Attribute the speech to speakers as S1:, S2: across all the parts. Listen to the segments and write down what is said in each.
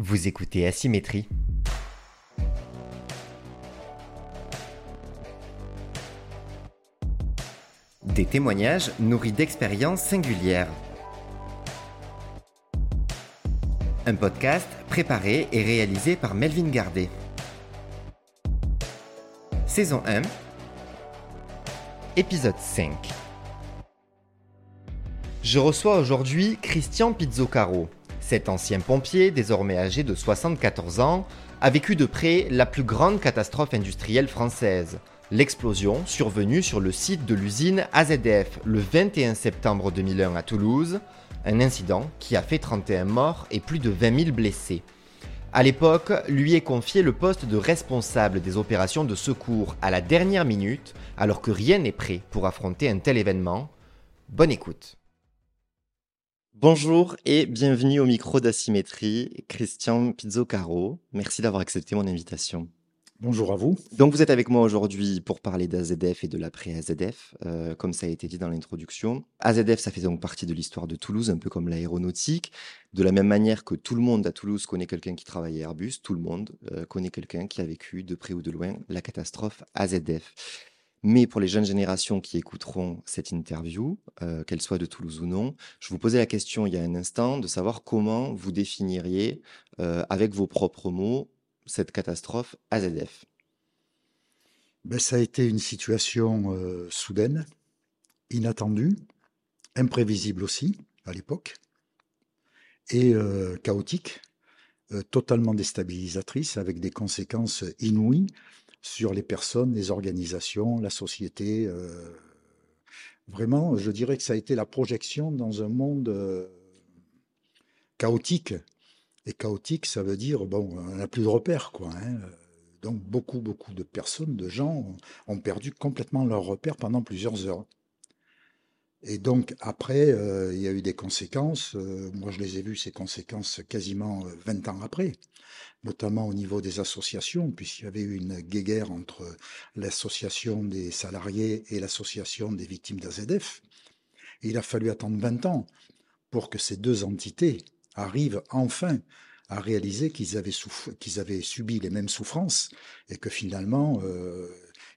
S1: Vous écoutez Asymétrie. Des témoignages nourris d'expériences singulières. Un podcast préparé et réalisé par Melvin Gardet. Saison 1. Épisode 5. Je reçois aujourd'hui Christian Pizzocaro. Cet ancien pompier, désormais âgé de 74 ans, a vécu de près la plus grande catastrophe industrielle française, l'explosion survenue sur le site de l'usine AZF le 21 septembre 2001 à Toulouse, un incident qui a fait 31 morts et plus de 20 000 blessés. À l'époque, lui est confié le poste de responsable des opérations de secours à la dernière minute, alors que rien n'est prêt pour affronter un tel événement. Bonne écoute. Bonjour et bienvenue au micro d'Asymétrie, Christian Pizzocaro. Merci d'avoir accepté mon invitation.
S2: Bonjour à vous.
S1: Donc vous êtes avec moi aujourd'hui pour parler d'AZF et de l'après-AZF, euh, comme ça a été dit dans l'introduction. AZF, ça fait donc partie de l'histoire de Toulouse, un peu comme l'aéronautique. De la même manière que tout le monde à Toulouse connaît quelqu'un qui travaille à Airbus, tout le monde euh, connaît quelqu'un qui a vécu de près ou de loin la catastrophe AZF. Mais pour les jeunes générations qui écouteront cette interview, euh, qu'elle soit de Toulouse ou non, je vous posais la question il y a un instant de savoir comment vous définiriez, euh, avec vos propres mots, cette catastrophe AZF.
S2: Ben, ça a été une situation euh, soudaine, inattendue, imprévisible aussi à l'époque, et chaotique, totalement déstabilisatrice, avec des conséquences inouïes sur les personnes, les organisations, la société. Euh, vraiment, je dirais que ça a été la projection dans un monde euh, chaotique. Et chaotique, ça veut dire, bon, on n'a plus de repères, quoi. Hein. Donc, beaucoup, beaucoup de personnes, de gens ont perdu complètement leurs repères pendant plusieurs heures. Et donc, après, euh, il y a eu des conséquences. moi, je les ai vues, ces conséquences, quasiment 20 ans après notamment au niveau des associations, puisqu'il y avait eu une guéguerre entre l'association des salariés et l'association des victimes d'AZF. il a fallu attendre 20 ans pour que ces deux entités arrivent enfin à réaliser qu'ils avaient, subi les mêmes souffrances et que finalement, euh,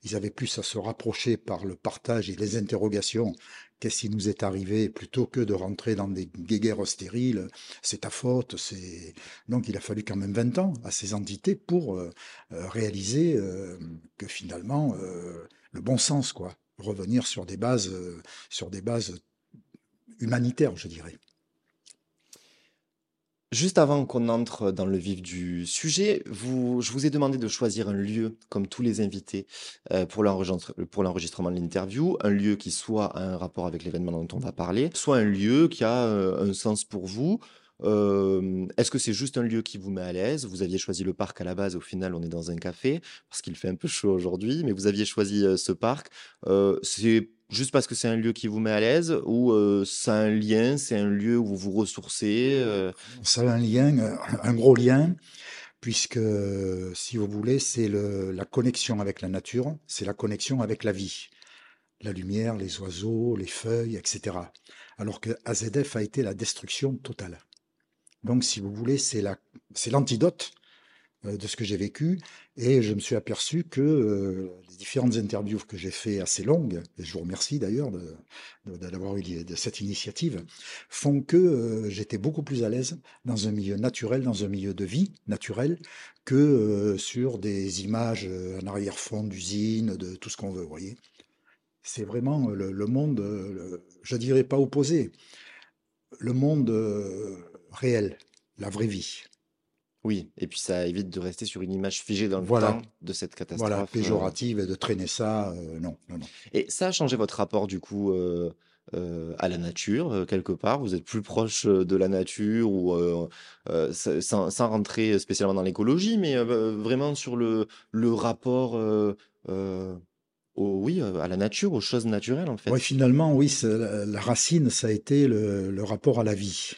S2: ils avaient plus à se rapprocher par le partage et les interrogations qu'est-ce qui nous est arrivé plutôt que de rentrer dans des guéguerres stériles, c'est ta faute, c'est donc il a fallu quand même 20 ans à ces entités pour euh, euh, réaliser euh, que finalement le bon sens quoi, revenir sur des bases sur des bases humanitaires, je dirais.
S1: Juste avant qu'on entre dans le vif du sujet, je vous ai demandé de choisir un lieu, comme tous les invités, euh, pour l'enregistrement de l'interview, un lieu qui soit un rapport avec l'événement dont on va parler, soit un lieu qui a euh, un sens pour vous. Euh, est-ce que c'est juste un lieu qui vous met à l'aise? Vous aviez choisi le parc à la base, au final on est dans un café, parce qu'il fait un peu chaud aujourd'hui, mais vous aviez choisi ce parc. Juste parce que c'est un lieu qui vous met à l'aise ou euh, c'est un lien, c'est un lieu où vous vous ressourcez euh?
S2: C'est un lien, euh, un gros lien, puisque si vous voulez, c'est la connexion avec la nature, c'est la connexion avec la vie. La lumière, les oiseaux, les feuilles, etc. Alors que AZF a été la destruction totale. Donc, si vous voulez, c'est l'antidote de ce que j'ai vécu. Et je me suis aperçu que euh, les différentes interviews que j'ai fait assez longues, et je vous remercie d'ailleurs d'avoir eu de cette initiative, font que euh, j'étais beaucoup plus à l'aise dans un milieu naturel, dans un milieu de vie naturel, que sur des images en arrière-fond d'usine, de tout ce qu'on veut, vous voyez. C'est vraiment le, le monde, je dirais pas opposé, le monde réel, la vraie vie.
S1: Oui, et puis ça évite de rester sur une image figée dans le temps de cette catastrophe.
S2: Voilà, euh. péjorative et de traîner ça, euh, non, non, non.
S1: Et ça a changé votre rapport du coup euh, à la nature, quelque part? Vous êtes plus proche de la nature ou sans, sans, rentrer spécialement dans l'écologie, mais vraiment sur le, le rapport au, oui, à la nature, aux choses naturelles en fait?
S2: Oui, finalement, oui, la, la, racine, ça a été le, le rapport à la vie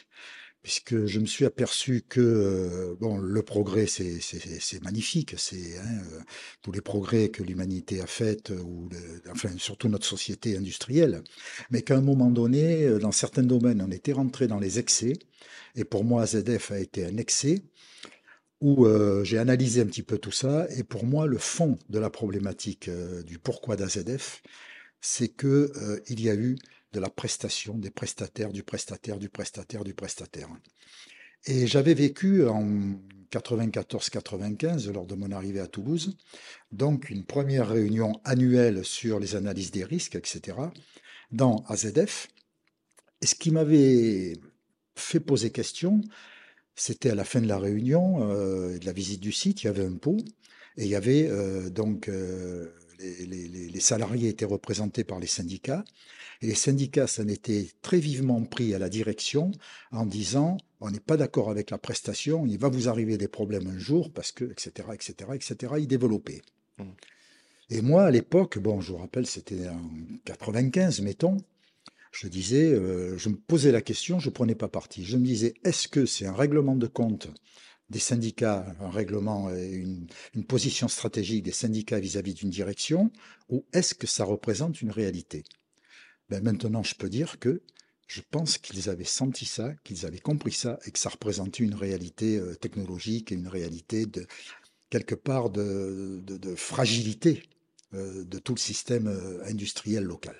S2: puisque je me suis aperçu que euh, bon, le progrès, c'est magnifique, c'est hein, euh, tous les progrès que l'humanité a faits, euh, ou enfin surtout notre société industrielle, mais qu'à un moment donné, dans certains domaines, on était rentré dans les excès, et pour moi, ZF a été un excès, où j'ai analysé un petit peu tout ça, et pour moi, le fond de la problématique du pourquoi d'AZF, c'est que il y a eu de la prestation, des prestataires, du prestataire, du prestataire, du prestataire. Et j'avais vécu en 94-95, lors de mon arrivée à Toulouse, donc une première réunion annuelle sur les analyses des risques, etc., dans AZF. Et ce qui m'avait fait poser question, c'était à la fin de la réunion, euh, de la visite du site, il y avait un pot, et il y avait euh, donc euh, les, salariés étaient représentés par les syndicats, et les syndicats s'en étaient très vivement pris à la direction en disant on n'est pas d'accord avec la prestation, il va vous arriver des problèmes un jour, parce que, etc., etc., etc., ils développaient. Mmh. Et moi, à l'époque, bon, je vous rappelle, c'était en 95, mettons, je disais, euh, je me posais la question, je ne prenais pas parti. Je me disais, est-ce que c'est un règlement de compte des syndicats, un règlement et une, position stratégique des syndicats vis-à-vis d'une direction, ou est-ce que ça représente une réalité? Ben Maintenant, je peux dire que je pense qu'ils avaient senti ça, qu'ils avaient compris ça, et que ça représentait une réalité euh, technologique et une réalité de quelque part de, fragilité euh, de tout le système euh, industriel local.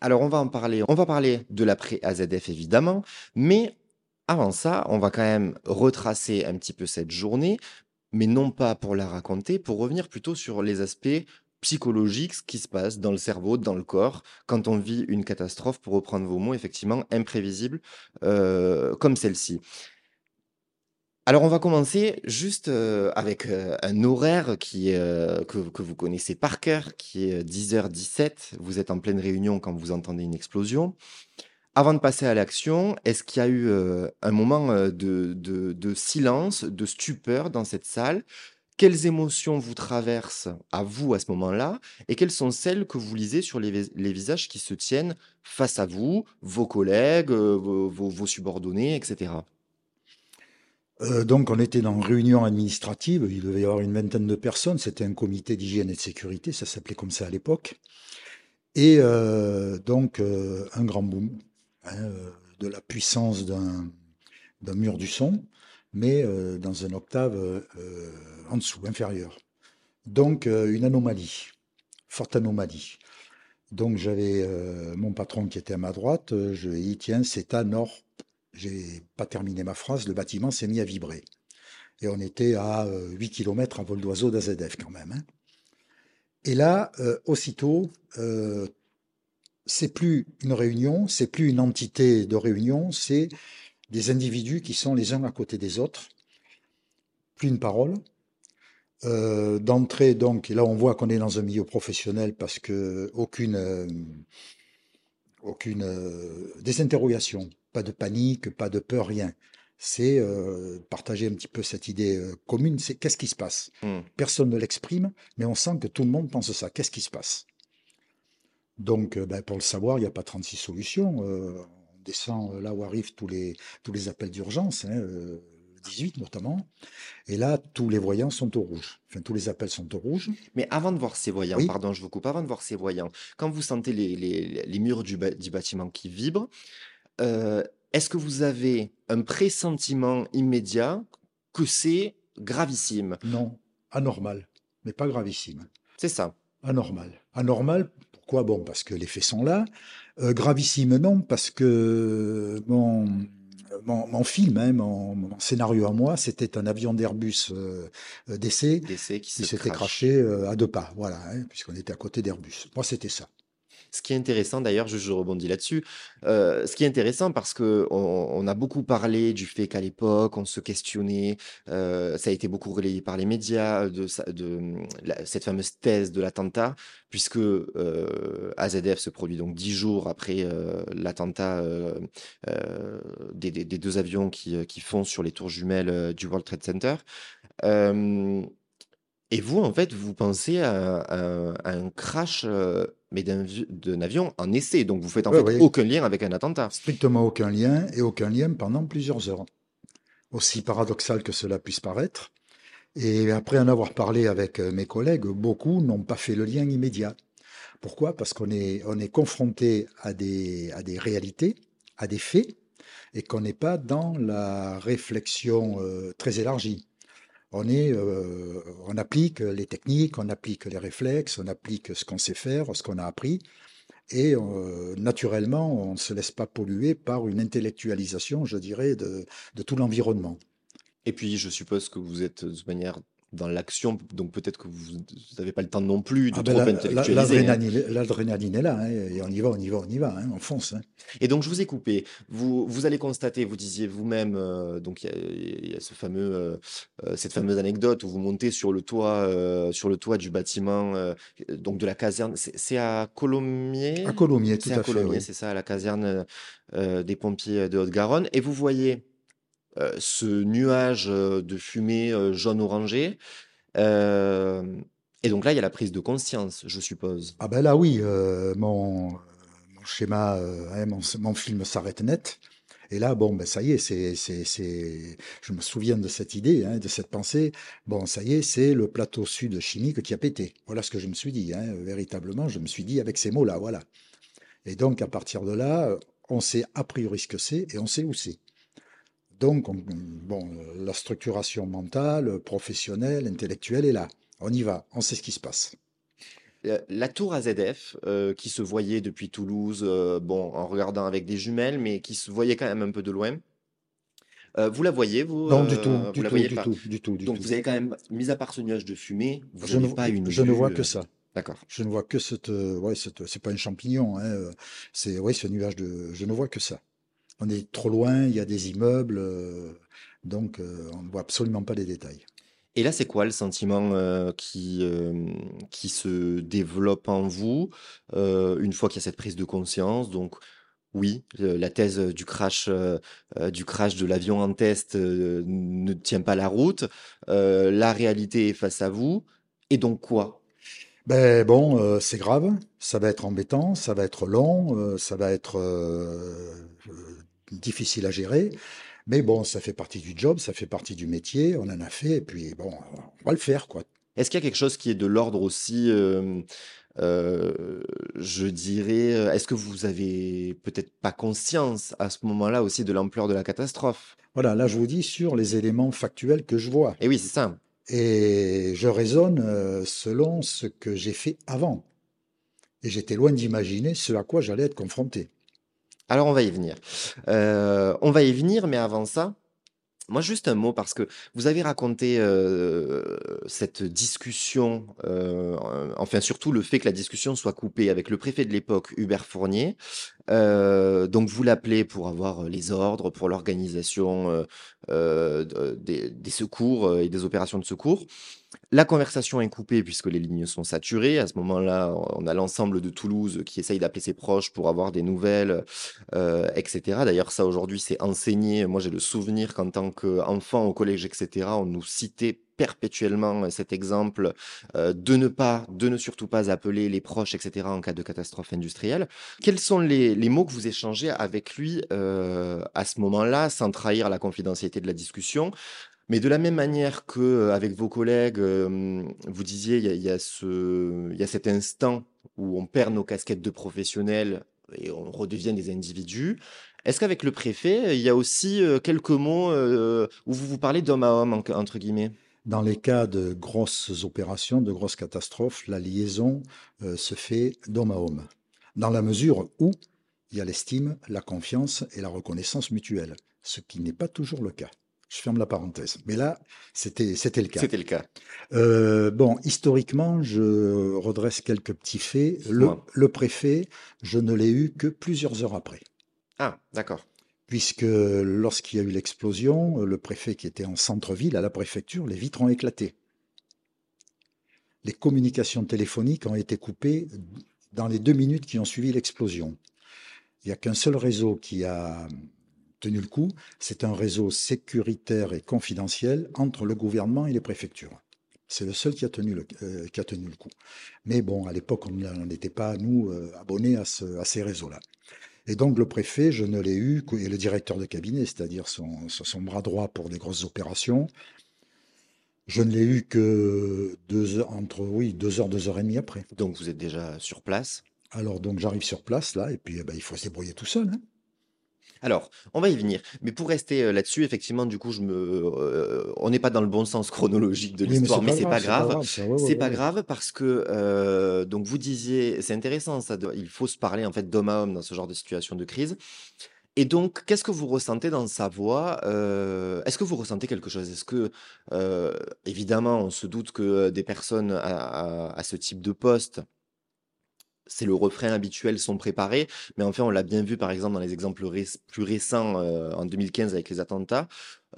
S1: Alors on va en parler, on va parler de l'après AZF évidemment, mais avant ça, on va quand même retracer un petit peu cette journée, mais non pas pour la raconter, pour revenir plutôt sur les aspects psychologiques, ce qui se passe dans le cerveau, dans le corps, quand on vit une catastrophe, pour reprendre vos mots, effectivement, imprévisible, euh, comme celle-ci. Alors on va commencer juste euh, avec euh, un horaire qui que, vous connaissez par cœur, qui est 10h17. Vous êtes en pleine réunion quand vous entendez une explosion. Avant de passer à l'action, est-ce qu'il y a eu un moment de, silence, de stupeur dans cette salle? Quelles émotions vous traversent à vous à ce moment-là Et quelles sont celles que vous lisez sur les, visages qui se tiennent face à vous, vos collègues, euh, vos, subordonnés, etc.
S2: donc on était dans une réunion administrative, il devait y avoir une vingtaine de personnes, c'était un comité d'hygiène et de sécurité, ça s'appelait comme ça à l'époque. Et donc un grand boom, Hein, euh, de la puissance d'un mur du son, mais euh, dans un octave euh, en dessous, inférieur. Donc une anomalie, forte anomalie. Donc j'avais mon patron qui était à ma droite, je lui ai dit, tiens, c'est à nord. J'ai pas terminé ma phrase, le bâtiment s'est mis à vibrer. Et on était à 8 km à vol d'oiseau d'AZF quand même. Hein. Et là, aussitôt, c'est plus une réunion, c'est plus une entité de réunion, c'est des individus qui sont les uns à côté des autres. Plus une parole. Euh, d'entrée, donc, et là on voit qu'on est dans un milieu professionnel parce que aucune, euh, aucune euh, désinterrogation, pas de panique, pas de peur, rien. C'est partager un petit peu cette idée commune, c'est qu'est-ce qui se passe? Mmh. Personne ne l'exprime, mais on sent que tout le monde pense ça. Qu'est-ce qui se passe? Donc, ben, pour le savoir, il n'y a pas 36 solutions. Euh, on descend euh, là où arrivent tous les, tous les appels d'urgence, hein, 18 notamment. Et là, tous les voyants sont au rouge. Enfin, tous les appels sont au rouge.
S1: Mais avant de voir ces voyants, pardon, je vous coupe, avant de voir ces voyants, quand vous sentez les, les, murs du, du, bâtiment qui vibrent, est-ce que vous avez un pressentiment immédiat que c'est gravissime?
S2: Non, anormal, mais pas gravissime.
S1: C'est ça.
S2: Anormal. Anormal Quoi Bon, parce que les faits sont là. Euh, gravissime, non, parce que mon, mon, film, hein, mon, scénario à moi, c'était un avion d'Airbus euh, d'essai
S1: qui,
S2: s'était craché euh, à deux pas, voilà, hein, puisqu'on était à côté d'Airbus. Moi, c'était ça.
S1: Ce qui est intéressant d'ailleurs, je, rebondis là-dessus, euh, ce qui est intéressant parce qu'on on a beaucoup parlé du fait qu'à l'époque, on se questionnait, euh, ça a été beaucoup relayé par les médias, de, cette fameuse thèse de l'attentat, puisque euh, AZF se produit donc dix jours après l'attentat des, deux avions qui, qui font sur les tours jumelles du World Trade Center. et vous, en fait, vous pensez à, un crash mais d'un avion en essai. Donc vous faites en fait aucun lien avec un attentat.
S2: Strictement aucun lien et aucun lien pendant plusieurs heures. Aussi paradoxal que cela puisse paraître. Et après en avoir parlé avec euh, mes collègues, beaucoup n'ont pas fait le lien immédiat. Pourquoi? Parce qu'on est, on est confronté à des, à des réalités, à des faits, et qu'on n'est pas dans la réflexion euh, très élargie. Euh, on applique les techniques, on applique les réflexes, on applique ce qu'on sait faire, ce qu'on a appris, et euh, naturellement, on ne se laisse pas polluer par une intellectualisation, je dirais, de, de tout l'environnement.
S1: Et puis, je suppose que vous êtes de manière dans l'action, donc peut-être que vous n'avez pas le temps non plus de ah ben trop intellectualiser.
S2: Hein. L'adrénaline est là, hein, et on y va, on y va, on y va, hein, on fonce.
S1: Et donc je vous ai coupé. Vous, vous allez constater, vous disiez vous-même, euh, donc il y, a ce fameux, euh, euh, cette fameuse anecdote où vous montez sur le toit, sur le toit du bâtiment, donc de la caserne. C'est à Colomiers?
S2: À Colomiers, tout à, à Colomiers,
S1: C'est ça, à la caserne des pompiers de Haute-Garonne. Et vous voyez ce nuage euh, de fumée euh, jaune-orangé. et donc là, il y a la prise de conscience, je suppose.
S2: Ah ben là, oui, mon, schéma, hein, mon, film s'arrête net. Et là, bon, ben ça y est, c'est, c'est, je me souviens de cette idée, hein, de cette pensée. Bon, ça y est, c'est le plateau sud chimique qui a pété. Voilà ce que je me suis dit, hein, véritablement, je me suis dit avec ces mots-là, voilà. Et donc, à partir de là, on sait a priori ce que c'est et on sait où c'est. Donc, bon, la structuration mentale, professionnelle, intellectuelle est là. On y va, on sait ce qui se passe.
S1: Euh, la tour AZF, euh, qui se voyait depuis Toulouse, euh, bon, en regardant avec des jumelles, mais qui se voyait quand même un peu de loin. vous la voyez, vous
S2: Non, du tout, du, tout, du, tout, du tout,
S1: Donc vous avez quand même, mis à part ce nuage de fumée, vous
S2: je
S1: n'avez pas une.
S2: Je ne vois que ça.
S1: D'accord.
S2: Je ne vois que cette, ouais, c'est pas un champignon, hein, c'est ouais, ce nuage de, je ne vois que ça on est trop loin, il y a des immeubles, euh, donc euh, on ne voit absolument pas les détails.
S1: Et là, c'est quoi le sentiment euh, qui, qui se développe en vous une fois qu'il y a cette prise de conscience? Donc, oui, la thèse du crash, du crash de l'avion en test ne tient pas la route. la réalité est face à vous. Et donc quoi?
S2: Ben bon, c'est grave, ça va être embêtant, ça va être long, ça va être difficile à gérer. Mais bon, ça fait partie du job, ça fait partie du métier, on en a fait, et puis bon, on va le faire, quoi.
S1: Est-ce qu'il y a quelque chose qui est de l'ordre aussi, euh, euh, je dirais, euh, est-ce que vous avez peut-être pas conscience à ce moment-là aussi de l'ampleur de la catastrophe?
S2: Voilà, là je vous dis sur les éléments factuels que je vois.
S1: Et oui, c'est ça.
S2: Et je raisonne selon ce que j'ai fait avant. Et j'étais loin d'imaginer ce à quoi j'allais être confronté.
S1: Alors on va y venir. Euh, on va y venir, mais avant ça, moi juste un mot parce que vous avez raconté euh, cette discussion, euh, enfin surtout le fait que la discussion soit coupée avec le préfet de l'époque, Hubert Fournier. donc vous l'appelez pour avoir les ordres, pour l'organisation des, des, secours et des opérations de secours. La conversation est coupée puisque les lignes sont saturées. À ce moment-là, on a l'ensemble de Toulouse qui essaye d'appeler ses proches pour avoir des nouvelles, euh, etc. D'ailleurs, ça aujourd'hui, c'est enseigné. Moi, j'ai le souvenir qu'en tant qu'enfant au collège, etc., on nous citait perpétuellement cet exemple euh, de ne pas, de ne surtout pas appeler les proches, etc. en cas de catastrophe industrielle. Quels sont les, mots que vous échangez avec lui euh, à ce moment-là, sans trahir la confidentialité de la discussion? Mais de la même manière que euh, avec vos collègues, euh, vous disiez, il y a, y a cet instant où on perd nos casquettes de professionnels et on redevient des individus. Est-ce qu'avec le préfet, il y a aussi euh, quelques mots où vous vous parlez d'homme à homme, entre guillemets?
S2: Dans les cas de grosses opérations, de grosses catastrophes, la liaison se fait d'homme à homme, dans la mesure où il y a l'estime, la confiance et la reconnaissance mutuelle, ce qui n'est pas toujours le cas. Je ferme la parenthèse. Mais là, c'était c'était le cas.
S1: C'était le cas.
S2: Euh, bon, historiquement, je redresse quelques petits faits. Le, le préfet, je ne l'ai eu que plusieurs heures après.
S1: Ah, d'accord.
S2: Puisque lorsqu'il y a eu l'explosion, le préfet qui était en centre-ville, à la préfecture, les vitres ont éclaté. Les communications téléphoniques ont été coupées dans les deux minutes qui ont suivi l'explosion. Il n'y a qu'un seul réseau qui a tenu le coup, c'est un réseau sécuritaire et confidentiel entre le gouvernement et les préfectures. C'est le seul qui a tenu le, qui a tenu le coup. Mais bon, à l'époque, on n'était pas, nous, abonnés à, à ces réseaux-là. Et donc le préfet, je ne l'ai eu, et le directeur de cabinet, c'est-à-dire son, son, bras droit pour des grosses opérations, je ne l'ai eu que deux heures, entre oui, deux heures, deux heures et demie après.
S1: Donc vous êtes déjà sur place?
S2: Alors donc j'arrive sur place là, et puis eh ben, il faut se débrouiller tout seul. Hein.
S1: Alors, on va y venir. Mais pour rester euh, là-dessus, effectivement, du coup, je me, euh, on n'est pas dans le bon sens chronologique de l'histoire, mais c'est pas grave. C'est pas grave parce que, euh, donc, vous disiez, c'est intéressant, ça, il faut se parler en fait d'homme à homme dans ce genre de situation de crise. Et donc, qu'est-ce que vous ressentez dans sa voix Est-ce que vous ressentez quelque chose? Est-ce que, évidemment, on se doute que des personnes à ce type de poste c'est le refrain habituel, sont préparés. Mais en fait, on l'a bien vu, par exemple, dans les exemples plus récents, euh, en 2015 avec les attentats.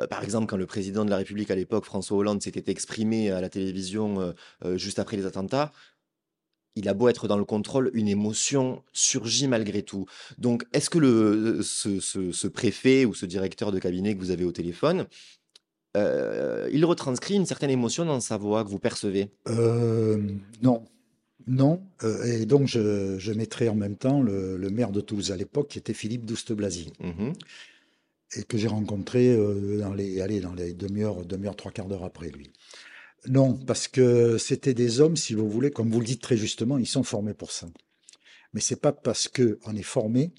S1: Euh, par exemple, quand le président de la République à l'époque, François Hollande, s'était exprimé à la télévision euh, juste après les attentats, il a beau être dans le contrôle, une émotion surgit malgré tout. Donc, est-ce que ce, préfet ou ce directeur de cabinet que vous avez au téléphone, il retranscrit une certaine émotion dans sa voix que vous percevez?
S2: Non, non, euh, et donc je, mettrai en même temps le, maire de Toulouse à l'époque, qui était Philippe Douste-Blazy, mmh et que j'ai rencontré euh, dans les, allez, dans les demi-heures, demi-heure, trois quarts d'heure après lui. Non, parce que c'était des hommes, si vous voulez, comme vous le dites très justement, ils sont formés pour ça. Mais c'est pas parce qu'on est formé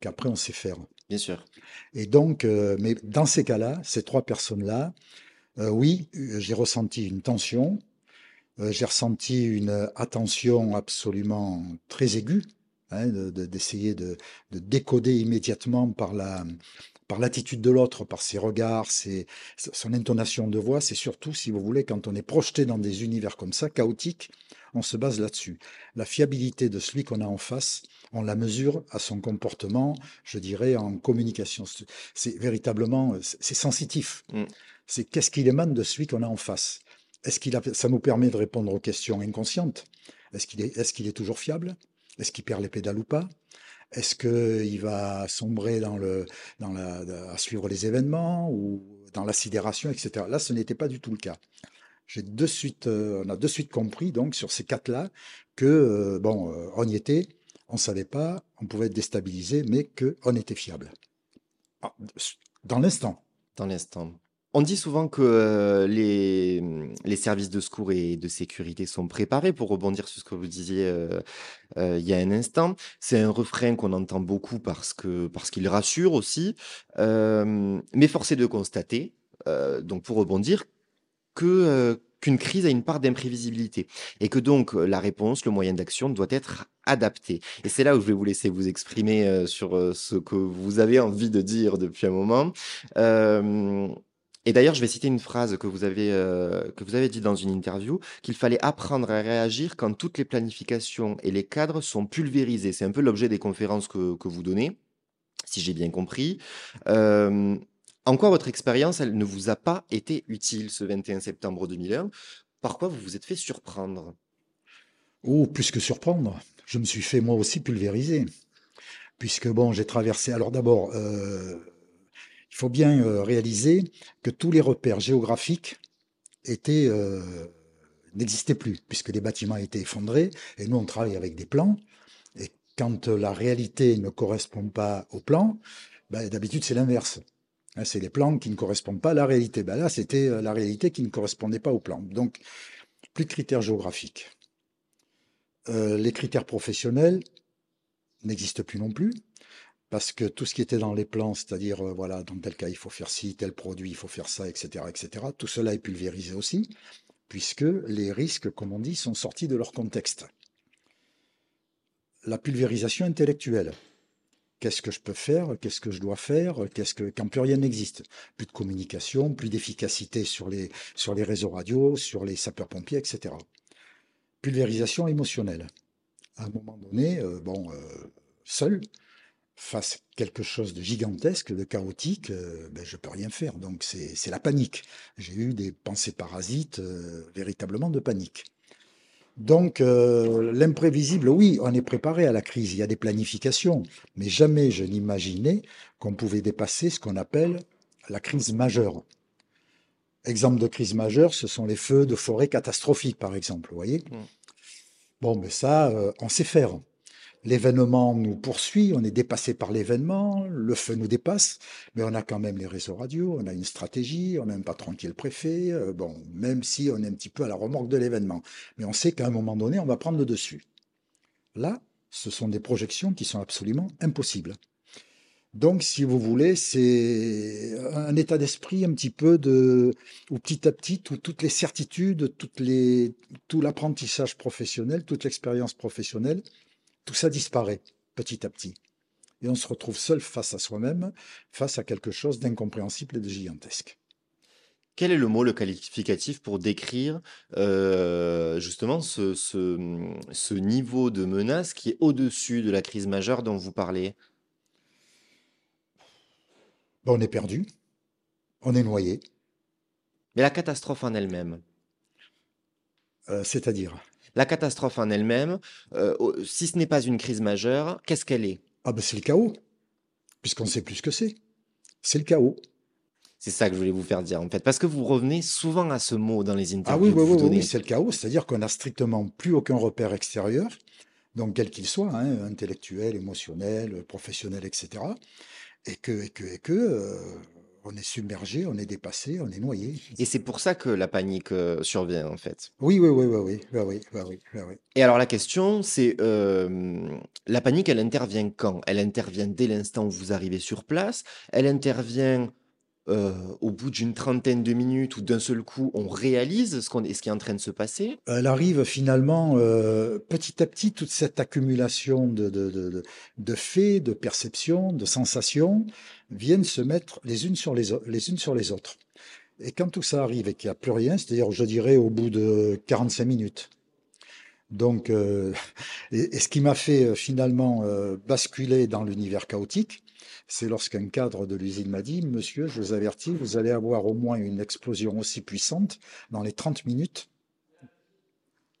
S2: qu'après on sait faire.
S1: Bien sûr.
S2: Et donc, euh, mais dans ces cas-là, ces trois personnes-là, oui, j'ai ressenti une tension, j'ai ressenti une attention absolument très aiguë, hein, d'essayer de, décoder immédiatement par la par l'attitude de l'autre, par ses regards, ses, son intonation de voix. C'est surtout, si vous voulez, quand on est projeté dans des univers comme ça, chaotiques, on se base là-dessus. La fiabilité de celui qu'on a en face, on la mesure à son comportement, je dirais, en communication. C'est véritablement, c'est sensitif. Mm. C'est qu'est-ce qu'il émane de celui qu'on a en face. Est-ce qu'il ça nous permet de répondre aux questions inconscientes? Est-ce qu'il est, est, qu'il est toujours fiable? Est-ce qu'il perd les pédales ou pas? Est-ce qu'il va sombrer dans le, dans la, à suivre les événements ou dans la sidération, etc. Là, ce n'était pas du tout le cas. J'ai de suite, euh, on a de suite compris donc sur ces quatre-là que euh, bon, euh, on y était, on savait pas, on pouvait être déstabilisé, mais que on était fiable. Ah, dans l'instant.
S1: Dans l'instant. On dit souvent que euh, les, les services de secours et de sécurité sont préparés pour rebondir sur ce que vous disiez euh, euh, il y a un instant. C'est un refrain qu'on entend beaucoup parce que parce qu'il rassure aussi. mais force est de constater, donc pour rebondir, que qu'une crise a une part d'imprévisibilité et que donc la réponse, le moyen d'action doit être adapté. Et c'est là où je vais vous laisser vous exprimer sur ce que vous avez envie de dire depuis un moment. Et d'ailleurs, je vais citer une phrase que vous avez, euh, que vous avez dit dans une interview, qu'il fallait apprendre à réagir quand toutes les planifications et les cadres sont pulvérisés. C'est un peu l'objet des conférences que, que vous donnez, si j'ai bien compris. Euh, en quoi votre expérience, elle ne vous a pas été utile ce 21 septembre 2001 Par quoi vous vous êtes fait surprendre?
S2: Oh, plus que surprendre, je me suis fait moi aussi pulvériser. Puisque bon, j'ai traversé. Alors d'abord, euh, il faut bien euh, réaliser que tous les repères géographiques euh, n'existaient plus, puisque les bâtiments étaient effondrés, et nous on travaille avec des plans, et quand la réalité ne correspond pas au plan, ben, d'habitude c'est l'inverse. Hein, c'est les plans qui ne correspondent pas à la réalité. Ben là, c'était euh, la réalité qui ne correspondait pas au plan. Donc, plus de critères géographiques. les critères professionnels n'existent plus non plus parce que tout ce qui était dans les plans, c'est-à-dire, euh, voilà, dans tel cas, il faut faire ci, tel produit, il faut faire ça, etc., etc., tout cela est pulvérisé aussi, puisque les risques, comme on dit, sont sortis de leur contexte. La pulvérisation intellectuelle. Qu'est-ce que je peux faire? Qu'est-ce que je dois faire? Qu'est-ce que quand plus rien n'existe Plus de communication, plus d'efficacité sur les, réseaux radio, sur les sapeurs-pompiers, etc. Pulvérisation émotionnelle. À un moment donné, euh, bon, euh, seul, face à quelque chose de gigantesque, de chaotique, euh, ben, je peux rien faire. Donc c'est la panique. J'ai eu des pensées parasites, euh, véritablement de panique. Donc euh, l'imprévisible, oui, on est préparé à la crise, il y a des planifications, mais jamais je n'imaginais qu'on pouvait dépasser ce qu'on appelle la crise majeure. Exemple de crise majeure, ce sont les feux de forêt catastrophiques, par exemple. Vous voyez?
S1: Mm.
S2: Bon, mais ça, euh, on sait faire. L'événement nous poursuit, on est dépassé par l'événement, le feu nous dépasse, mais on a quand même les réseaux radio, on a une stratégie, on a un patron qui est le préfet, euh, bon, même si on est un petit peu à la remorque de l'événement. Mais on sait qu'à un moment donné, on va prendre le dessus. Là, ce sont des projections qui sont absolument impossibles. Donc, si vous voulez, c'est un état d'esprit un petit peu de, où petit à petit, tout- toutes les certitudes, toutes les, tout l'apprentissage professionnel, toute l'expérience professionnelle, tout ça disparaît petit à petit. Et on se retrouve seul face à soi-même, face à quelque chose d'incompréhensible et de gigantesque.
S1: Quel est le mot, le qualificatif pour décrire euh, justement ce, ce, ce niveau de menace qui est au-dessus de la crise majeure dont vous parlez?
S2: Ben, on est perdu, on est noyé,
S1: Mais la catastrophe en elle-même?
S2: euh, c'est-à-dire,
S1: La catastrophe en elle-même, euh, si ce n'est pas une crise majeure, qu'est-ce qu'elle est?
S2: ah ben c'est le chaos, puisqu'on sait plus ce que c'est. C'est le chaos.
S1: C'est ça que je voulais vous faire dire en fait, parce que vous revenez souvent à ce mot dans les
S2: Ah
S1: interviews
S2: oui,
S1: que
S2: oui,
S1: vous
S2: oui, oui,
S1: donnez.
S2: oui, c'est le chaos, c'est-à-dire qu'on n'a strictement plus aucun repère extérieur, donc quel qu'il soit, hein, intellectuel, émotionnel, professionnel, etc. Et que, et que, et que, euh, on est submergé, on est dépassé, on est noyé.
S1: Et c'est pour ça que la panique euh, survient en fait.
S2: Oui, oui, oui, oui, oui, oui, oui, oui, oui, oui, oui.
S1: Et alors la question, c'est euh, la panique, elle intervient quand? Elle intervient dès l'instant où vous arrivez sur place, elle intervient euh, au bout d'une trentaine de minutes où d'un seul coup on réalise ce qu'on ce qui est en train de se passer.
S2: Elle arrive finalement euh, petit à petit, toute cette accumulation de, de, de, de- faits, de perceptions, de sensations, viennent se mettre les unes sur les, autres. Et quand tout ça arrive et qu'il n'y a plus rien, c'est-à-dire, je dirais, au bout de 45 minutes. Donc, euh, et, et ce qui m'a fait euh, finalement euh, basculer dans l'univers chaotique, c'est lorsqu'un cadre de l'usine m'a dit, Monsieur, je vous avertis, vous allez avoir au moins une explosion aussi puissante dans les 30 minutes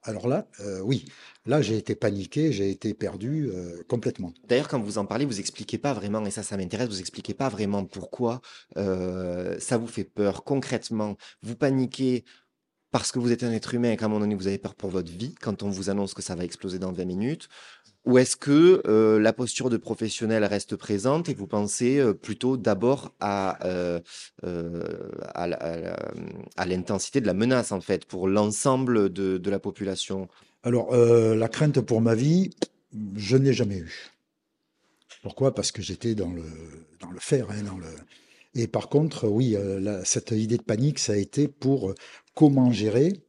S2: alors là, euh, oui, là j'ai été paniqué, j'ai été perdu euh, complètement.
S1: D'ailleurs, quand vous en parlez, vous expliquez pas vraiment, et ça, ça m'intéresse, vous expliquez pas vraiment pourquoi euh, ça vous fait peur concrètement. Vous paniquez parce que vous êtes un être humain et qu'à un moment donné, vous avez peur pour votre vie quand on vous annonce que ça va exploser dans 20 minutes. Ou est-ce que euh, la posture de professionnel reste présente et vous pensez euh, plutôt d'abord à, euh, à l'intensité de la menace, en fait, pour l'ensemble de, de la population?
S2: Alors, la crainte pour ma vie, je ne l'ai jamais eue. Pourquoi? Parce que j'étais dans le, dans le faire, hein, dans le... Et par contre, oui, cette idée de panique, ça a été pour comment gérer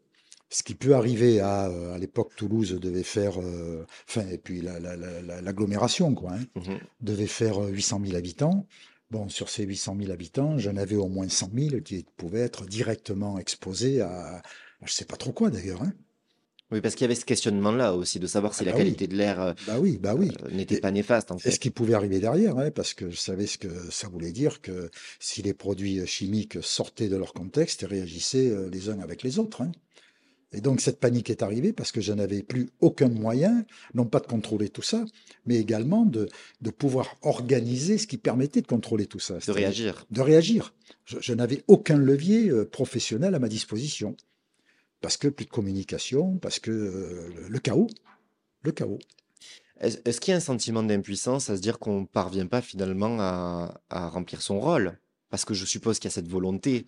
S2: ce qui peut arriver à, euh, à l'époque, Toulouse devait faire, euh, enfin, et puis la- la- la- la- l'agglomération, quoi, hein,
S1: Mhm.
S2: devait faire euh, 800 000 habitants. Bon, sur ces 800 000 habitants, j'en avais au moins 100 000 qui pouvaient être directement exposés à, à je sais pas trop quoi d'ailleurs. Hein.
S1: Oui, parce qu'il y avait ce questionnement-là aussi, de savoir si
S2: Ah
S1: la
S2: bah oui.
S1: qualité de l'air euh,
S2: Bah oui, bah oui.
S1: euh, n'était pas néfaste, en
S2: Et ce
S1: fait.
S2: qui pouvait arriver derrière, hein, parce que je savais ce que ça voulait dire que si les produits chimiques sortaient de leur contexte et réagissaient euh, les uns avec les autres. hein. Et donc cette panique est arrivée parce que je n'avais plus aucun moyen, non pas de contrôler tout ça, mais également de, de pouvoir organiser ce qui permettait de contrôler tout ça.
S1: De réagir.
S2: de réagir. Je, je n'avais aucun levier euh, professionnel à ma disposition. Parce que plus de communication, parce que euh, le, chaos. Le chaos.
S1: Est-ce est-ce qu'il y a un sentiment d'impuissance à se dire qu'on ne parvient pas finalement à, à remplir son rôle? Parce que je suppose qu'il y a cette volonté,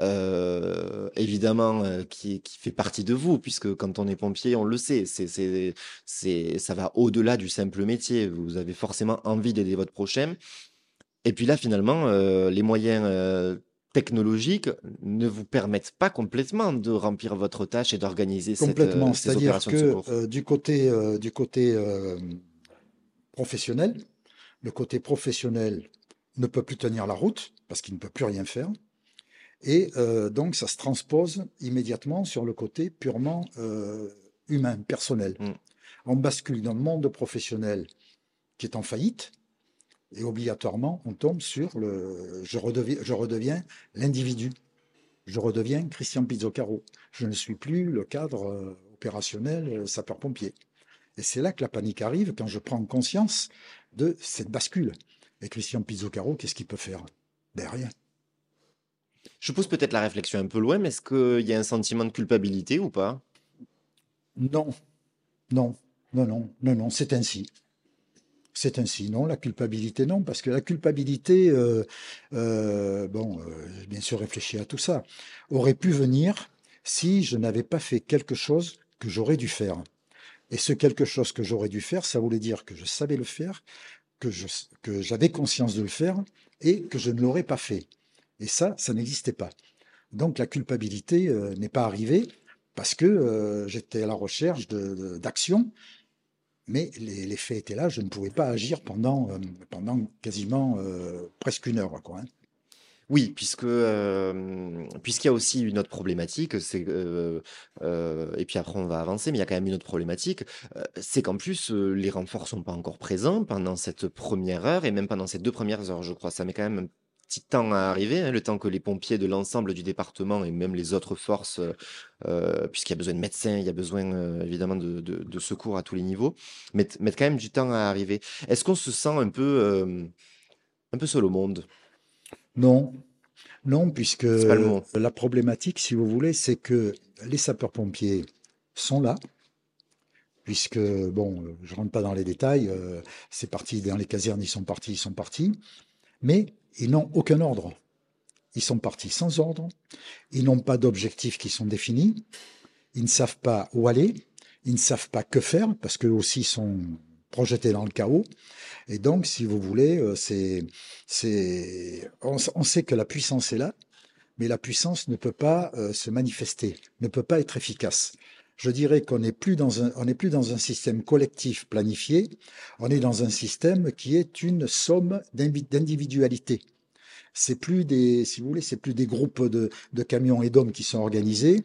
S1: euh, évidemment, euh, qui, qui fait partie de vous, puisque quand on est pompier, on le sait, c'est, ça va au-delà du simple métier. Vous avez forcément envie d'aider votre prochain. Et puis là, finalement, euh, les moyens technologiques ne vous permettent pas complètement de remplir votre tâche et d'organiser cette,
S2: Complètement.
S1: ces
S2: C'est-à-dire que du côté, du côté professionnel, le côté professionnel ne peut plus tenir la route parce qu'il ne peut plus rien faire. Et euh, donc, ça se transpose immédiatement sur le côté purement euh, humain, personnel.
S1: Mm.
S2: On bascule dans le monde professionnel qui est en faillite et obligatoirement, on tombe sur le. Je redeviens, je redeviens l'individu. Je redeviens Christian Pizzoccaro. Je ne suis plus le cadre euh, opérationnel euh, sapeur-pompier. Et c'est là que la panique arrive quand je prends conscience de cette bascule. Et Christian Pizzoccaro, qu'est-ce qu'il peut faire Ben rien.
S1: Je pousse peut-être la réflexion un peu loin, mais est-ce qu'il y a un sentiment de culpabilité ou pas?
S2: Non, non, non, non, non, non, c'est ainsi. C'est ainsi, non, la culpabilité, non, parce que la culpabilité, euh, euh, bon, euh, bien sûr réfléchi à tout ça, aurait pu venir si je n'avais pas fait quelque chose que j'aurais dû faire. Et ce quelque chose que j'aurais dû faire, ça voulait dire que je savais le faire, que je, que j'avais conscience de le faire et que je ne l'aurais pas fait. Et ça, ça n'existait pas. Donc la culpabilité euh, n'est pas arrivée parce que euh, j'étais à la recherche d'actions, mais les, faits étaient là, je ne pouvais pas agir pendant, euh, pendant quasiment presque une heure, hein.
S1: Oui, puisque, puisqu'il y a aussi une autre problématique, et puis après on va avancer, mais il y a quand même une autre problématique, c'est qu'en plus, les renforts sont pas encore présents pendant cette première heure et même pendant ces 2 premières heures, je crois. Ça met quand même petit temps à arriver, hein, le temps que les pompiers de l'ensemble du département et même les autres forces, heu, puisqu'il y a besoin de médecins, il y a besoin, heu, évidemment de de de secours à tous les niveaux, mettent mettent quand même du temps à arriver. Est-ce qu'on se sent un peu, hem, un peu seul au monde?
S2: Non, non, puisque
S1: C'est pas le mot.
S2: la problématique, si vous voulez, c'est que les sapeurs-pompiers sont là, puisque, bon, euh, je rentre pas dans les détails, euh, c'est parti dans les casernes, ils sont partis, ils sont partis, mais ils n'ont aucun ordre. Ils sont partis sans ordre, ils n'ont pas d'objectifs qui sont définis, ils ne savent pas où aller, ils ne savent pas que faire, parce qu'eux aussi sont projetés dans le chaos. Et donc, si vous voulez, euh, c'est, c'est, on, sait que la puissance est là, mais la puissance ne peut pas euh, se manifester, ne peut pas être efficace. Je dirais qu'on n'est plus dans un, plus dans un système collectif planifié, on est dans un système qui est une somme d'individualités. C'est plus des, si vous voulez, c'est plus des groupes de, camions et d'hommes qui sont organisés.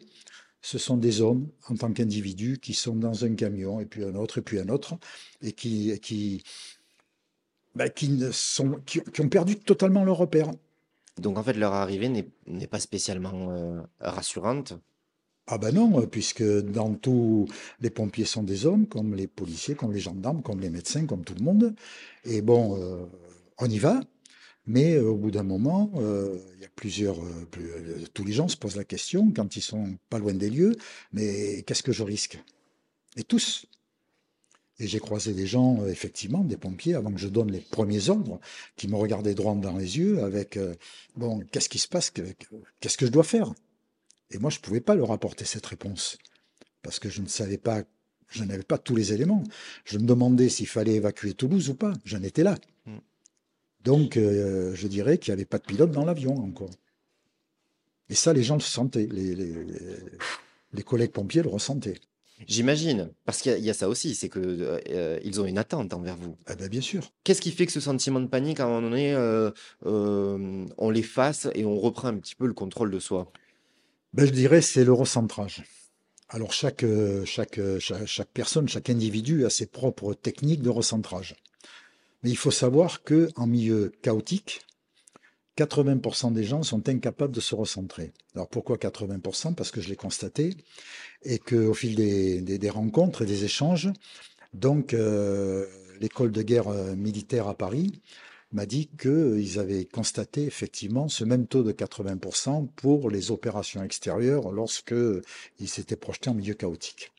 S2: Ce sont des hommes en tant qu'individus qui sont dans un camion et puis un autre et puis un autre et qui, qui, bah, qui, ne qui, ont perdu totalement leur repère.
S1: Donc en fait, leur arrivée n'est pas spécialement, heu, rassurante.
S2: Ah ben non, euh, puisque dans tous les pompiers sont des hommes, comme les policiers, comme les gendarmes, comme les médecins, comme tout le monde. Et bon, euh, on y va, mais euh, au bout d'un moment, il y a plusieurs, plus- tous les gens se posent la question quand ils sont pas loin des lieux, mais qu'est-ce que je risque? Et tous. Et j'ai croisé des gens, effectivement, des pompiers, avant que je donne les premiers ordres, qui me regardaient droit dans les yeux avec, bon, qu'est-ce qui se passe? Que- que- Qu'est-ce que je dois faire? Et moi, je ne pouvais pas leur apporter cette réponse, parce que je ne savais pas, je n'avais pas tous les éléments. Je me demandais s'il fallait évacuer Toulouse ou pas. J'en étais là.
S1: Mmh.
S2: Donc, euh, je dirais qu'il n'y avait pas de pilote dans l'avion encore. Et ça, les gens le sentaient. Les, les- les- les collègues pompiers le ressentaient.
S1: J'imagine, parce qu'il y a ça aussi, c'est que, heu, ils ont une attente envers vous.
S2: Eh ben, bien sûr.
S1: Qu'est-ce qui fait que ce sentiment de panique, à un moment donné, heu, hem, on l'efface et on reprend un petit peu le contrôle de soi?
S2: Ben, je dirais c'est le recentrage. Alors chaque, euh, euh, chaque, personne, chaque individu a ses propres techniques de recentrage. Mais il faut savoir que en milieu chaotique, 80% des gens sont incapables de se recentrer. Alors pourquoi 80% Parce que je l'ai constaté et qu'au fil des, rencontres et des échanges, donc euh, l'école de guerre militaire à Paris m'a dit qu'ils avaient constaté effectivement ce même taux de 80% pour les opérations extérieures lorsque ils s'étaient projetés en milieu chaotique.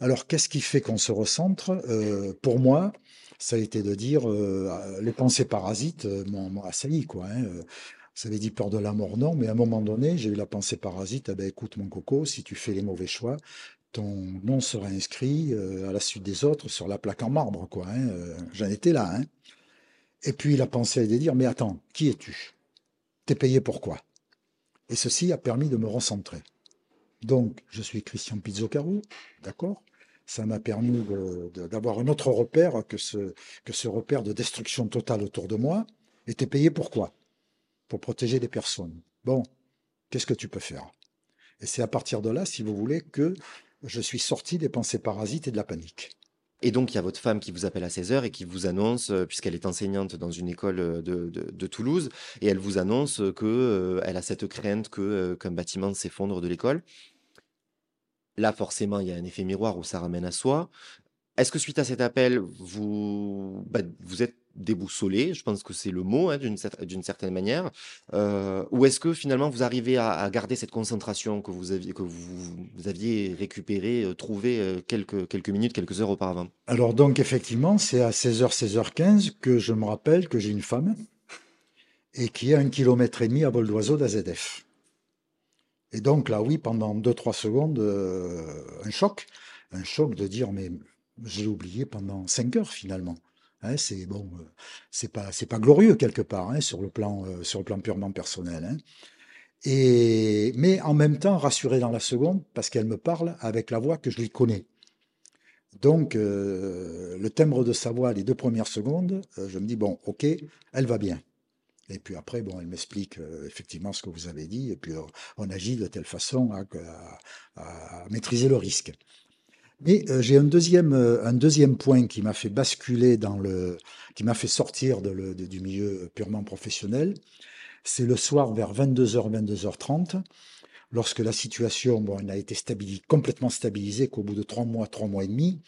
S2: Alors, qu'est-ce qui fait qu'on se recentre? Euh, Pour moi, ça a été de dire euh, les pensées parasites euh, m'ont assailli, quoi. hein. Ça avait dit peur de la mort, non, mais à un moment donné, j'ai eu la pensée parasite. Eh ben, écoute, mon coco, si tu fais les mauvais choix, ton nom sera inscrit à la suite des autres sur la plaque en marbre, quoi. hein. J'en étais là, hein. Et puis la pensée été de dire, mais attends, qui es-tu? T'es payé pour quoi? Et ceci a permis de me recentrer. Donc, je suis Christian Pizzocarou, d'accord? Ça m'a permis d'avoir un autre repère que ce, que ce repère de destruction totale autour de moi. Et t'es payé pour quoi? Pour protéger des personnes. Bon, qu'est-ce que tu peux faire? Et c'est à partir de là, si vous voulez, que je suis sorti des pensées parasites et de la panique.
S1: Et donc il y a votre femme qui vous appelle à 16:00 et qui vous annonce, heu, puisqu'elle est enseignante dans une école, heu, de de Toulouse et elle vous annonce, heu, que, heu, elle a cette crainte que, qu'un bâtiment s'effondre de l'école. Là, forcément, il y a un effet miroir où ça ramène à soi. Est-ce que suite à cet appel, vous bah, vous êtes déboussolé, je pense que c'est le mot hein, d'une certaine manière, euh, ou est-ce que finalement vous arrivez à, garder cette concentration que vous aviez, que vous, aviez récupérée, euh, trouvée euh, quelques, quelques minutes, quelques heures auparavant?
S2: Alors donc effectivement, c'est à 16h, 16h15 que je me rappelle que j'ai une femme et qui est un kilomètre et demi à vol d'oiseau d'AZF. Et donc là, oui, pendant 2-3 secondes, un choc, un choc de dire mais j'ai oublié pendant 5 heures finalement. Hein, c'est bon, euh, c'est pas c'est pas glorieux quelque part hein, sur le plan euh, sur le plan purement personnel. Hein. Et mais en même temps rassuré dans la seconde parce qu'elle me parle avec la voix que je lui connais. Donc euh, le timbre de sa voix les deux premières secondes, je me dis bon ok, elle va bien. Et puis après, bon, elle m'explique effectivement ce que vous avez dit, et puis on agit de telle façon à maîtriser le risque. Mais euh, j'ai un deuxième, euh, un deuxième point qui m'a fait basculer dans le, qui m'a fait sortir de le, du milieu purement professionnel. C'est le soir vers 22h, 22h30, lorsque la situation, bon, elle a été stabilisée, complètement stabilisée qu'au bout de trois mois, trois mois et demi,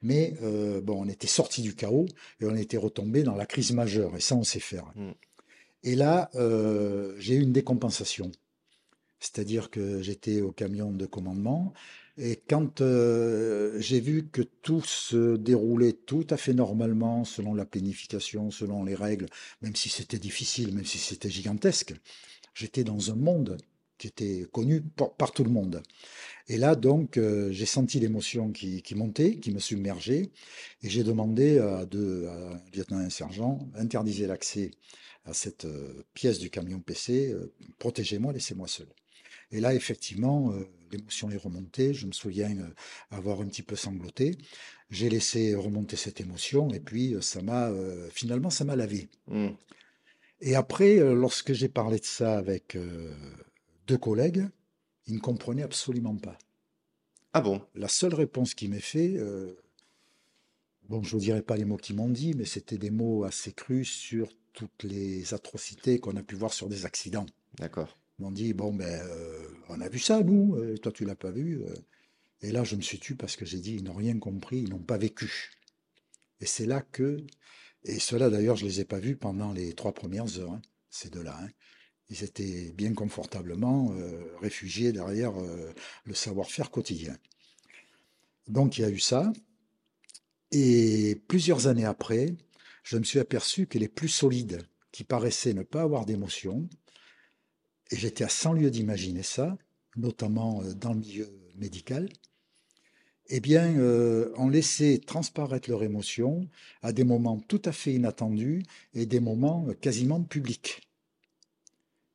S2: mais euh, bon, on était sorti du chaos et on était retombé dans la crise majeure. Et ça, on sait faire. Mm. Et là, j'ai eu une décompensation. C'est-à-dire que j'étais au camion de commandement et quand euh, j'ai vu que tout se déroulait tout à fait normalement, selon la planification, selon les règles, même si c'était difficile, même si c'était gigantesque, j'étais dans un monde qui était connu par, tout le monde. Et là, donc, euh, j'ai senti l'émotion qui, montait, qui me submergeait, et j'ai demandé à, deux, à lieutenant et un sergent, interdisez l'accès à cette euh, pièce du camion PC, protégez-moi, laissez-moi seul. Et là, effectivement, euh, l'émotion est remontée. Je me souviens euh, avoir un petit peu sangloté. J'ai laissé remonter cette émotion et puis euh, ça m'a finalement ça m'a lavé. Mmh. Et après, lorsque j'ai parlé de ça avec deux collègues, ils ne comprenaient absolument pas.
S1: Ah bon?
S2: La seule réponse qui m'est faite, bon, je ne dirais pas les mots qu'ils m'ont dit, mais c'était des mots assez crus sur toutes les atrocités qu'on a pu voir sur des accidents.
S1: D'accord
S2: m'ont dit bon ben euh, on a vu ça nous, euh, toi tu l'as pas vu. Euh. Et là je me suis tué parce que j'ai dit ils n'ont rien compris, ils n'ont pas vécu. Et c'est là que et cela d'ailleurs je les ai pas vus pendant les trois premières heures, hein, ces deux-là. Hein. Ils étaient bien confortablement réfugiés derrière le savoir-faire quotidien. Donc il y a eu ça. Et plusieurs années après, je me suis aperçu que les plus solides, qui paraissaient ne pas avoir d'émotion, et j'étais à 100 lieues d'imaginer ça, notamment euh, dans le milieu médical, eh bien, euh, on laissait transparaître leur émotion à des moments tout à fait inattendus et des moments euh, quasiment publics.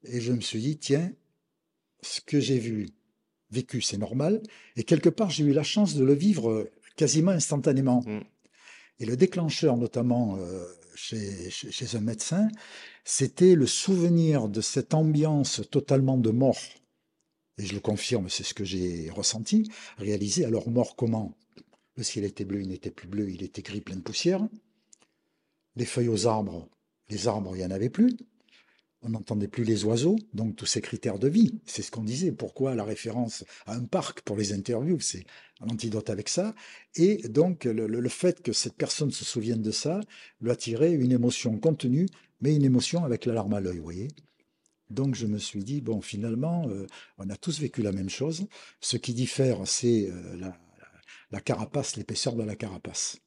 S2: Et je me suis dit, tiens, ce que j'ai vu, vécu, c'est normal. Et quelque part, j'ai eu la chance de le vivre quasiment instantanément. Mmh. Et le déclencheur, notamment chez, chez, un médecin, c'était le souvenir de cette ambiance totalement de mort. Et je le confirme, c'est ce que j'ai ressenti, réalisé. Alors mort comment? Le ciel était bleu, il n'était plus bleu, il était gris, plein de poussière. Les feuilles aux arbres, les arbres, il n'y en avait plus on n'entendait plus les oiseaux, donc tous ces critères de vie. C'est ce qu'on disait. Pourquoi la référence à un parc pour les interviews? C'est un antidote avec ça. Et donc, le, fait que cette personne se souvienne de ça lui a tiré une émotion contenue, mais une émotion avec la larme à l'œil, vous voyez donc je me suis dit, bon, finalement, euh, on a tous vécu la même chose. Ce qui diffère, c'est euh, la, carapace, l'épaisseur de la carapace.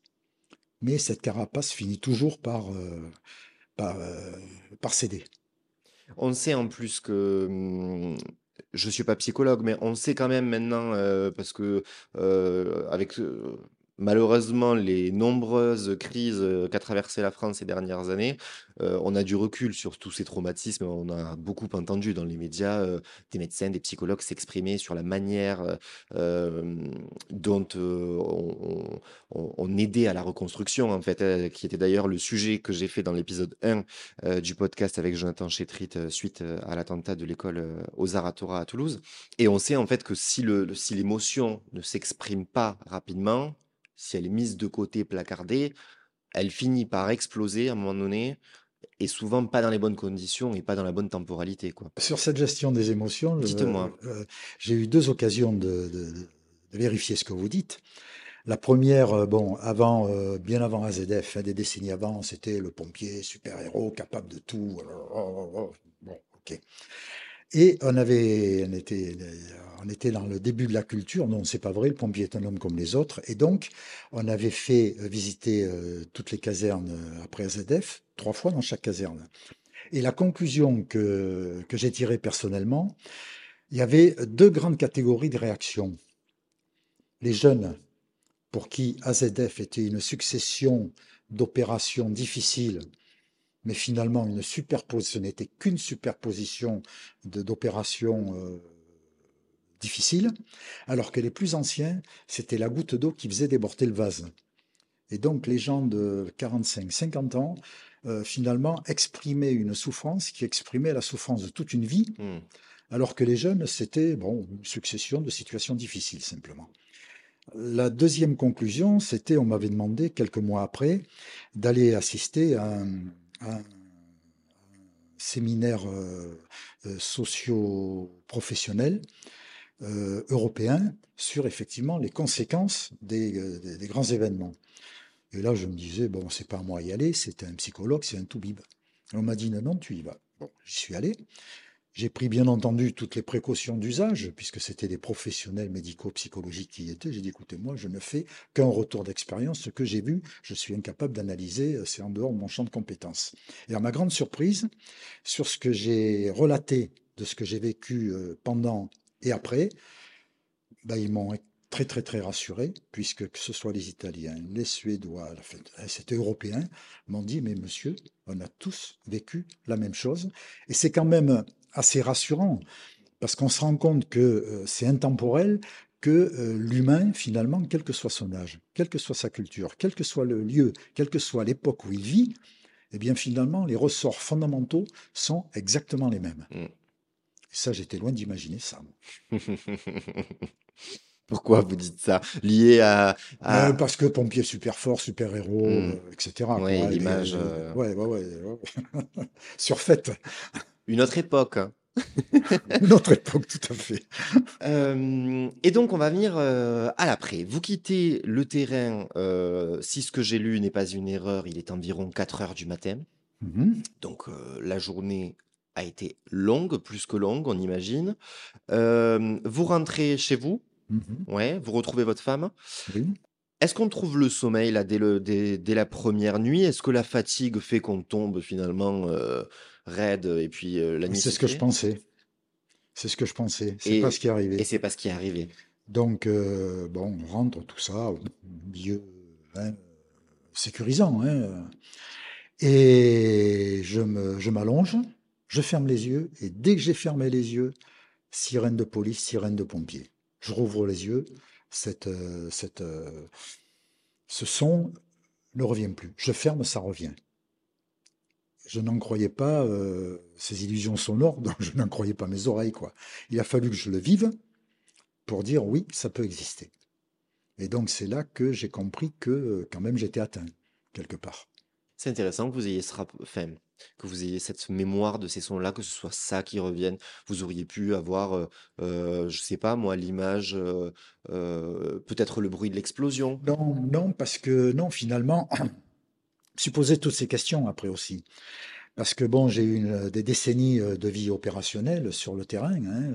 S2: Mais cette carapace finit toujours par, euh, par céder.
S1: On sait en plus que, mmh, je suis pas psychologue, mais on sait quand même maintenant, parce que, avec, malheureusement les nombreuses crises, qu'a traversé la France ces dernières années, euh, on a du recul sur tous ces traumatismes. On a beaucoup entendu dans les médias euh, des médecins, des psychologues s'exprimer sur la manière euh, dont on, aidait à la reconstruction, en fait, qui était d'ailleurs le sujet que j'ai fait dans l'épisode 1 du podcast avec Jonathan Chétrit suite à l'attentat de l'école aux Aratora à Toulouse. Et on sait en fait que si l'émotion si ne s'exprime pas rapidement, si elle est mise de côté, placardée, elle finit par exploser à un moment donné et souvent pas dans les bonnes conditions et pas dans la bonne temporalité. Quoi.
S2: Sur cette gestion des émotions,
S1: Dites-moi.
S2: Euh, j'ai eu deux occasions de, vérifier ce que vous dites. La première, euh, bon, avant, euh, bien avant AZF, hein, des décennies avant, c'était le pompier super-héros capable de tout. Bon, ok. Et on avait, était, dans le début de la culture. Non, c'est pas vrai. Le pompier est un homme comme les autres. Et donc, on avait fait euh, visiter toutes les casernes après AZF, trois fois dans chaque caserne. Et la conclusion que, que j'ai tirée personnellement, il y avait deux grandes catégories de réactions. Les jeunes, pour qui AZF était une succession d'opérations difficiles, mais finalement une superposition, ce n'était qu'une superposition d'opérations euh, difficiles, alors que les plus anciens, c'était la goutte d'eau qui faisait déborder le vase. Et donc les gens de 45, 50 ans, euh, finalement, exprimaient une souffrance qui exprimait la souffrance de toute une vie, mmh. alors que les jeunes, c'était bon, une succession de situations difficiles simplement. La deuxième conclusion, c'était, on m'avait demandé quelques mois après, d'aller assister à un, séminaire euh, euh, socio-professionnel européen sur effectivement les conséquences des grands événements. Et là, je me disais, bon, c'est pas à moi y aller, c'est un psychologue, c'est un toubib. On m'a dit, non, non, tu y vas. Bon, j'y suis allé. J'ai pris bien entendu toutes les précautions d'usage, puisque c'était des professionnels médico-psychologiques qui y étaient. J'ai dit, écoutez, moi, je ne fais qu'un retour d'expérience. Ce que j'ai vu, je suis incapable d'analyser, c'est en dehors de mon champ de compétences. Et à ma grande surprise, sur ce que j'ai relaté de ce que j'ai vécu euh, pendant et après, bah, ils m'ont très très très rassuré, puisque que ce soit les Italiens, les Suédois, hein, c'était européen, m'ont dit, mais monsieur, on a tous vécu la même chose. Et c'est quand même assez rassurant, parce qu'on se rend compte que euh, c'est intemporel, que euh, l'humain, finalement, quel que soit son âge, quelle que soit sa culture, quel que soit le lieu, quelle que soit l'époque où il vit, eh bien finalement, les ressorts fondamentaux sont exactement les mêmes. Mm. Et ça, j'étais loin d'imaginer ça.
S1: Pourquoi vous dites ça? Lié à,
S2: euh, parce que pompier super fort, super héros, euh, etc.
S1: Oui, l'image.
S2: Euh, ouais, ouais, ouais, Surfaite.
S1: Une autre époque.
S2: Une autre époque, tout à fait.
S1: et donc, on va venir à l'après. Vous quittez le terrain, si ce que j'ai lu n'est pas une erreur, il est environ 4 heures du matin. Mmh donc, la journée a été longue, plus que longue, on imagine. vous rentrez chez vous Mmh ouais, vous retrouvez votre femme. Est-ce qu'on trouve le sommeil là dès, le, dès, la première nuit? Est-ce que la fatigue fait qu'on tombe finalement euh, raide et puis euh, la nuit
S2: C'est ce que je pensais. C'est ce que je pensais. C'est pas ce qui est arrivé.
S1: Et c'est pas ce qui est arrivé.
S2: Donc, euh, bon, on rentre, tout ça, au milieu hein, sécurisant. Hein, et je m'allonge, je, je ferme les yeux, et dès que j'ai fermé les yeux, sirène de police, sirène de pompiers je rouvre les yeux, cette, euh, cette, ce son ne revient plus. Je ferme, ça revient. Je n'en croyais pas euh, ces illusions sonores, donc je n'en croyais pas mes oreilles. quoi. Il a fallu que je le vive pour dire oui, ça peut exister. Et donc c'est là que j'ai compris que quand même j'étais atteint, quelque part.
S1: C'est intéressant que vous ayez ce que vous ayez cette mémoire de ces sons-là, que ce soit ça qui revienne. Vous auriez pu avoir, euh, euh, je sais pas moi, l'image, euh, peut-être le bruit de l'explosion.
S2: Non, non, parce que non, finalement, je posé toutes ces questions après aussi. Parce que bon, j'ai eu des décennies de vie opérationnelle sur le terrain, hein,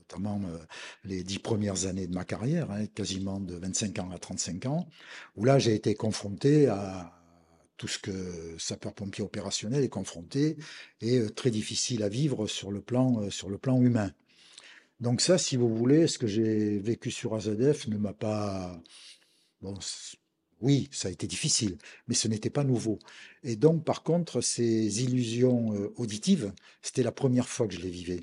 S2: notamment les dix premières années de ma carrière, hein, quasiment de 25 ans à 35 ans, où là j'ai été confronté à tout ce que sapeur-pompier opérationnel est confronté euh, très difficile à vivre sur le plan, euh, humain. Donc ça, si vous voulez, ce que j'ai vécu sur AZF ne m'a pas... oui, ça a été difficile, mais ce n'était pas nouveau. Et donc, par contre, ces illusions euh, auditives, c'était la première fois que je les vivais.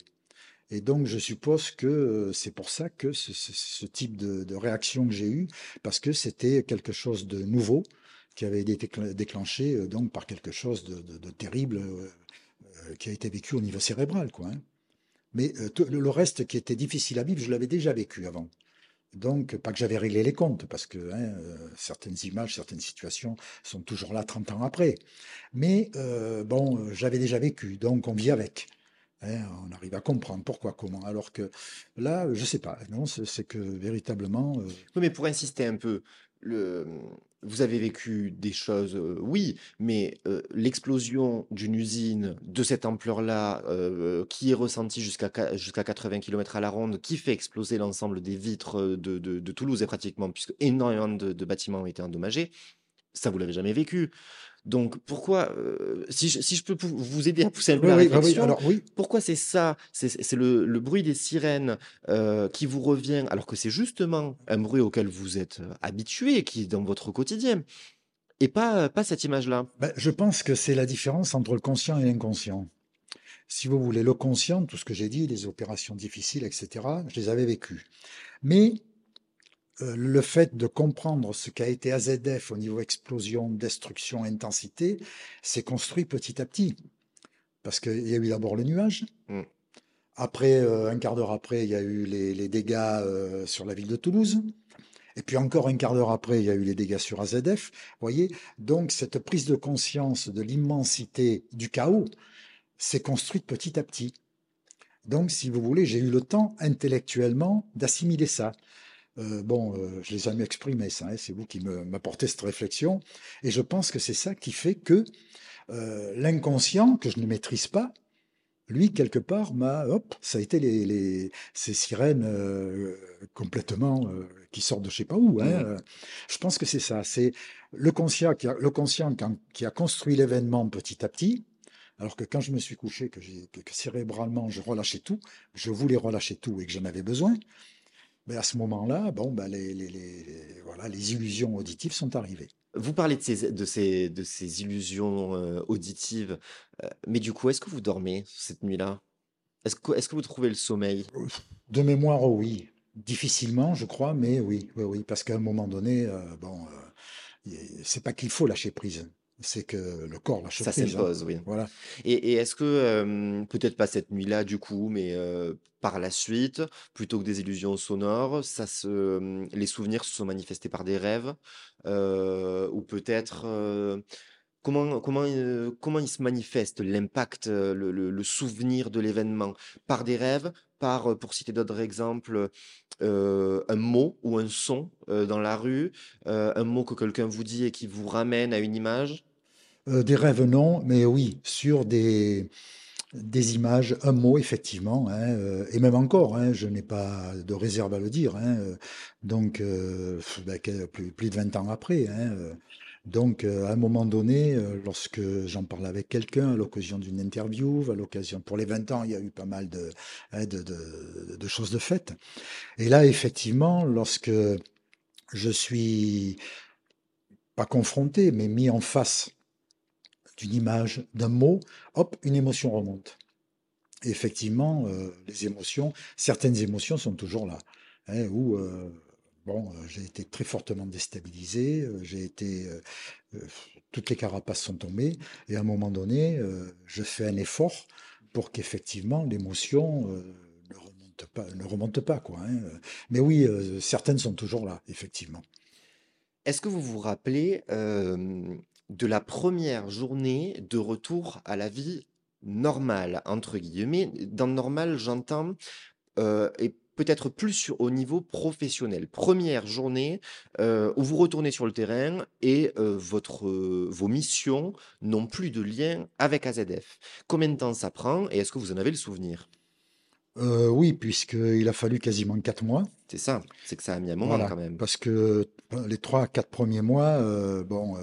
S2: Et donc, je suppose que c'est pour ça que ce, type de, réaction que j'ai eu, parce que c'était quelque chose de nouveau, qui avait été déclenché euh, donc par quelque chose de, terrible euh, euh, qui a été vécu au niveau cérébral. Quoi, hein. Mais le reste qui était difficile à vivre, je l'avais déjà vécu avant. Donc, pas que j'avais réglé les comptes, parce que hein, certaines images, certaines situations sont toujours là 30 ans après. Mais bon, j'avais déjà vécu, donc on vit avec. Hein, on arrive à comprendre pourquoi, comment. Alors que là, je sais pas. Non, c'est que véritablement.
S1: Oui, mais pour insister un peu, vous avez vécu des choses, euh, oui, mais euh, l'explosion d'une usine de cette ampleur-là, euh, qui est ressentie jusqu'à jusqu'à 80 km à la ronde, qui fait exploser l'ensemble des vitres de, de- Toulouse et pratiquement, puisque énormément de, de bâtiments ont été endommagés, ça vous l'avez jamais vécu. Donc pourquoi, euh, si, je, si, je, peux vous aider à pousser un peu la bah réflexion, alors, oui. pourquoi c'est ça C'est le, le, bruit des sirènes euh, qui vous revient, alors que c'est justement un bruit auquel vous êtes euh, habitué, qui est dans votre quotidien, et pas, pas cette image-là?
S2: Ben, je pense que c'est la différence entre le conscient et l'inconscient. Si vous voulez, le conscient, tout ce que j'ai dit, les opérations difficiles, etc., je les avais vécues. Mais le fait de comprendre ce qu'a été AZF au niveau explosion, destruction, intensité, s'est construit petit à petit. Parce qu'il y a eu d'abord le nuage. Mm. Après, euh, un quart d'heure après, il y a eu les, dégâts euh, sur la ville de Toulouse. Et puis encore un quart d'heure après, il y a eu les dégâts sur AZF. voyez? Donc cette prise de conscience de l'immensité du chaos s'est construite petit à petit. Donc, si vous voulez, j'ai eu le temps intellectuellement d'assimiler ça. Euh, bon, euh, je les ai jamais exprimés, ça, hein, c'est vous qui m'apportez cette réflexion. Et je pense que c'est ça qui fait que euh, l'inconscient, que je ne maîtrise pas, lui, quelque part, m'a, hop, ça a été les, ces sirènes complètement qui sortent de je sais pas où. Hein, mmh. Je pense que c'est ça. C'est le conscient qui a, le conscient qui a construit l'événement petit à petit. Alors que quand je me suis couché, que, que cérébralement je relâchais tout, je voulais relâcher tout et que j'en avais besoin, mais à ce moment-là, bon, ben les, les, les, voilà, les illusions auditives sont arrivées.
S1: Vous parlez de ces, de ces, de ces illusions euh, auditives, euh, mais du coup, est-ce que vous dormez cette nuit-là? Est-ce que, est que vous trouvez le sommeil?
S2: De mémoire, oui. Difficilement, je crois, mais oui, oui, oui parce qu'à un moment donné, euh, bon, c'est pas qu'il faut lâcher prise c'est que le corps lâche
S1: Ça prise. Hein. oui. Voilà. Et, est-ce que, peut-être pas cette nuit-là du coup, mais par la suite, plutôt que des illusions sonores, ça se, les souvenirs se sont manifestés par des rêves, ou peut-être comment comment comment il se manifeste l'impact, le, souvenir de l'événement? Par des rêves, par, pour citer d'autres exemples, un mot ou un son dans la rue, un mot que quelqu'un vous dit et qui vous ramène à une image?
S2: Euh, des rêves, non, mais oui, sur des, des images, un mot, effectivement, hein, euh, et même encore, hein, je n'ai pas de réserve à le dire, hein, euh, donc ben, plus, plus, de 20 ans après. donc, à un moment donné, lorsque j'en parle avec quelqu'un, à l'occasion d'une interview, à l'occasion, pour les 20 ans, il y a eu pas mal de, de, de, de choses de faites. Et là, effectivement, lorsque je suis pas confronté, mais mis en face d'une image, d'un mot, hop, une émotion remonte. Effectivement, euh, les émotions, certaines émotions sont toujours là. Hein, où, euh, bon, euh, j'ai été très fortement déstabilisé, j'ai été. toutes les carapaces sont tombées, et à un moment donné, je fais un effort pour qu'effectivement l'émotion ne remonte pas, ne remonte pas quoi. Hein. Mais oui, certaines sont toujours là, effectivement.
S1: Est-ce que vous vous rappelez de la première journée de retour à la vie normale, entre guillemets. Dans normal, j'entends, euh, et peut-être plus au niveau professionnel. Première journée euh, où vous retournez sur le terrain et euh, votre, vos missions n'ont plus de lien avec AZF. Combien de temps ça prend et est-ce que vous en avez le souvenir?
S2: Oui, puisqu'il a fallu quasiment quatre mois.
S1: C'est ça, c'est que ça a mis un moment quand même.
S2: parce que les trois, quatre premiers mois, bon,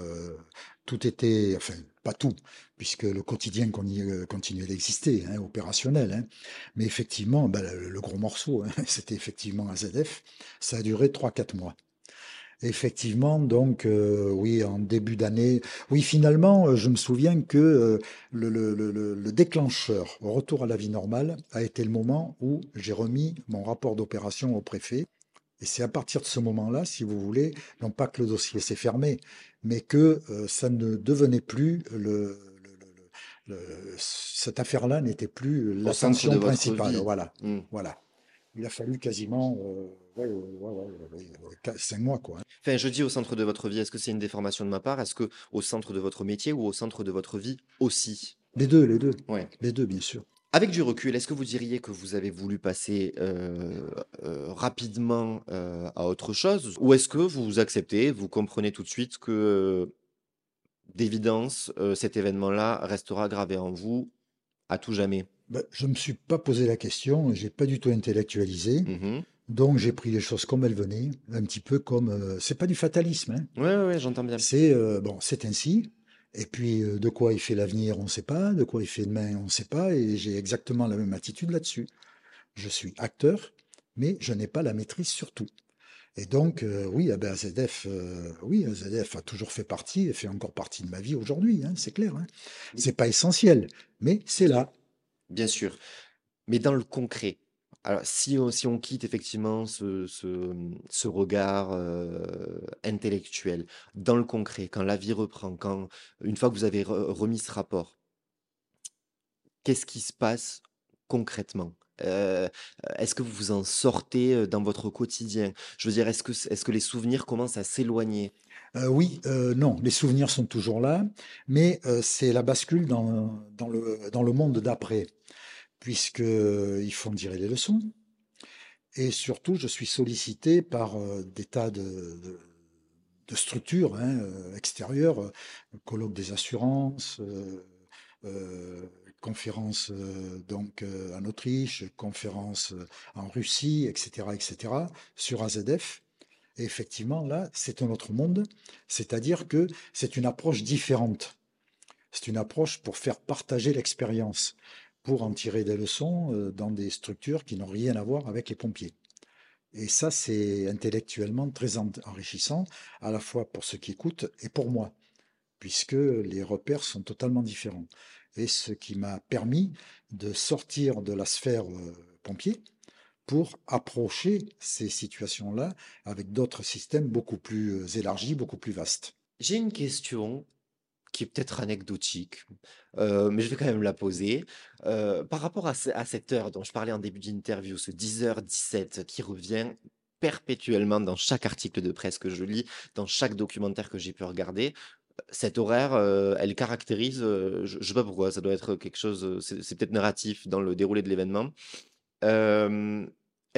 S2: tout était, enfin, pas tout, puisque le quotidien euh, continuait d'exister, hein, opérationnel. Hein. Mais effectivement, ben, le, gros morceau, hein, c'était effectivement AZF. Ça a duré 3-4 mois. Effectivement, donc, euh, oui, en début d'année, oui, finalement, euh, je me souviens que le, le, déclencheur retour à la vie normale a été le moment où j'ai remis mon rapport d'opération au préfet. Et c'est à partir de ce moment-là, si vous voulez, non pas que le dossier s'est fermé, mais que euh, ça ne devenait plus le, cette affaire-là n'était plus la sanction principale. Voilà, mmh. voilà. Il a fallu quasiment euh, cinq mois, quoi. Hein.
S1: Enfin, je dis au centre de votre vie. Est-ce que c'est une déformation de ma part? Est-ce que au centre de votre métier ou au centre de votre vie aussi?
S2: Les deux, les deux. Ouais. Les deux, bien sûr.
S1: Avec du recul, est-ce que vous diriez que vous avez voulu passer euh, rapidement à autre chose? Ou est-ce que vous acceptez, vous comprenez tout de suite que d'évidence, cet événement-là restera gravé en vous à tout jamais?
S2: Bah, je ne me suis pas posé la question, j'ai pas du tout intellectualisé.
S1: Mmh
S2: donc j'ai pris les choses comme elles venaient, un petit peu comme c'est pas du fatalisme. Hein.
S1: Oui, ouais, j'entends bien.
S2: C'est bon, c'est ainsi. Et puis de quoi il fait l'avenir, on ne sait pas. De quoi il fait demain, on ne sait pas. Et j'ai exactement la même attitude là-dessus. Je suis acteur, mais je n'ai pas la maîtrise sur tout. Et donc, oui, eh ben, AZF, oui, AZF a toujours fait partie et fait encore partie de ma vie aujourd'hui, hein, c'est clair. Hein. C'est pas essentiel, mais c'est là.
S1: Bien sûr. Mais dans le concret, alors si on, quitte effectivement ce, regard intellectuel, dans le concret, quand la vie reprend, quand une fois que vous avez remis ce rapport, qu'est-ce qui se passe concrètement? Est-ce que vous vous en sortez dans votre quotidien? Je veux dire, est-ce que, les souvenirs commencent à s'éloigner?
S2: Oui, non, les souvenirs sont toujours là, mais c'est la bascule dans, dans, le, dans le monde d'après, puisqu'ils font tirer les leçons. Et surtout, je suis sollicité par des tas de, structures hein, extérieures, colloque des assurances, conférences donc en Autriche, conférences en Russie, etc., etc., sur AZF. Et effectivement, là, c'est un autre monde, c'est-à-dire que c'est une approche différente. C'est une approche pour faire partager l'expérience, pour en tirer des leçons dans des structures qui n'ont rien à voir avec les pompiers. Et ça, c'est intellectuellement très enrichissant, à la fois pour ceux qui écoutent et pour moi, puisque les repères sont totalement différents et ce qui m'a permis de sortir de la sphère pompier pour approcher ces situations-là avec d'autres systèmes beaucoup plus élargis, beaucoup plus vastes.
S1: J'ai une question qui est peut-être anecdotique, mais je vais quand même la poser. par rapport à, cette heure dont je parlais en début d'interview, ce 10h17 qui revient perpétuellement dans chaque article de presse que je lis, dans chaque documentaire que j'ai pu regarder, cet horaire, elle caractérise, je ne sais pas pourquoi, ça doit être quelque chose, c'est peut-être narratif dans le déroulé de l'événement.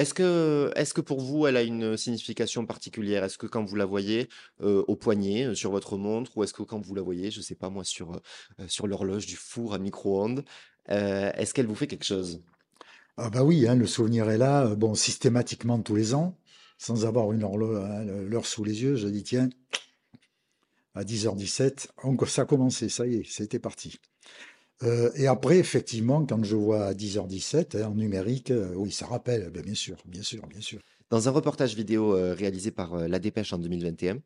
S1: Est-ce que, pour vous, elle a une signification particulière? Est-ce que quand vous la voyez au poignet, sur votre montre, ou est-ce que quand vous la voyez, je ne sais pas moi, sur, l'horloge du four à micro-ondes, est-ce qu'elle vous fait quelque chose?
S2: Ah bah oui, hein, le souvenir est là, bon, systématiquement tous les ans, sans avoir une hein, l'heure sous les yeux, je dis tiens, à 10h17, ça a commencé, ça y est, c'était parti. Euh, et après, effectivement, quand je vois à 10h17 hein, en numérique, euh, oui, ça rappelle, ben, bien sûr, bien sûr, bien sûr.
S1: Dans un reportage vidéo euh, réalisé par La Dépêche en 2021,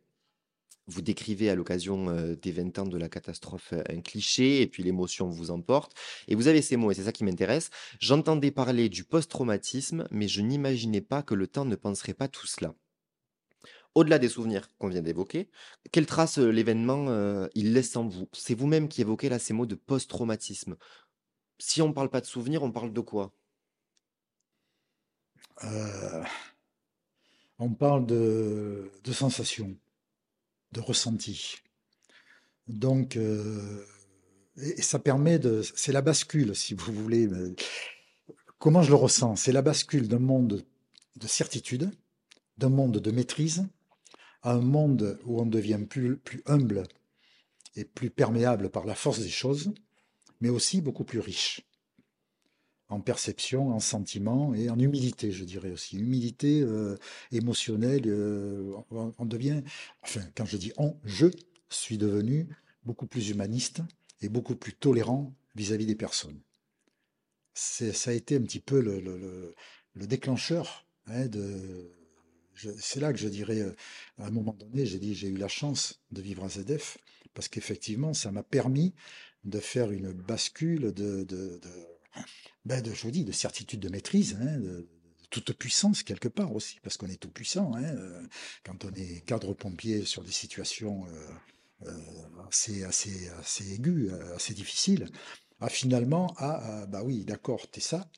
S1: vous décrivez à l'occasion des 20 ans de la catastrophe un cliché et puis l'émotion vous emporte. Et vous avez ces mots, et c'est ça qui m'intéresse. J'entendais parler du post-traumatisme, mais je n'imaginais pas que le temps ne penserait pas tout cela au-delà des souvenirs qu'on vient d'évoquer, quelle trace l'événement il laisse en vous? C'est vous-même qui évoquez là ces mots de post-traumatisme. Si on ne parle pas de souvenirs, on parle de quoi?
S2: On parle de, sensations, de ressenti. Donc, et ça permet de. C'est la bascule, si vous voulez. Comment je le ressens? C'est la bascule d'un monde de certitude, d'un monde de maîtrise, un monde où on devient plus, plus humble et plus perméable par la force des choses, mais aussi beaucoup plus riche en perception, en sentiment et en humilité, je dirais aussi. Humilité euh, émotionnelle, euh, on, devient, enfin, quand je dis on, je suis devenu beaucoup plus humaniste et beaucoup plus tolérant vis-à-vis des personnes. Ça a été un petit peu le, déclencheur hein, de, c'est là que je dirais, euh, à un moment donné, j'ai dit, j'ai eu la chance de vivre à ZF, parce qu'effectivement, ça m'a permis de faire une bascule de, de, ben de certitude de maîtrise, hein, de, toute puissance quelque part aussi, parce qu'on est tout puissant. Hein, euh, quand on est cadre-pompier sur des situations euh, assez, assez, assez aiguës, assez difficiles, à finalement, ah, bah oui, d'accord, t'es ça,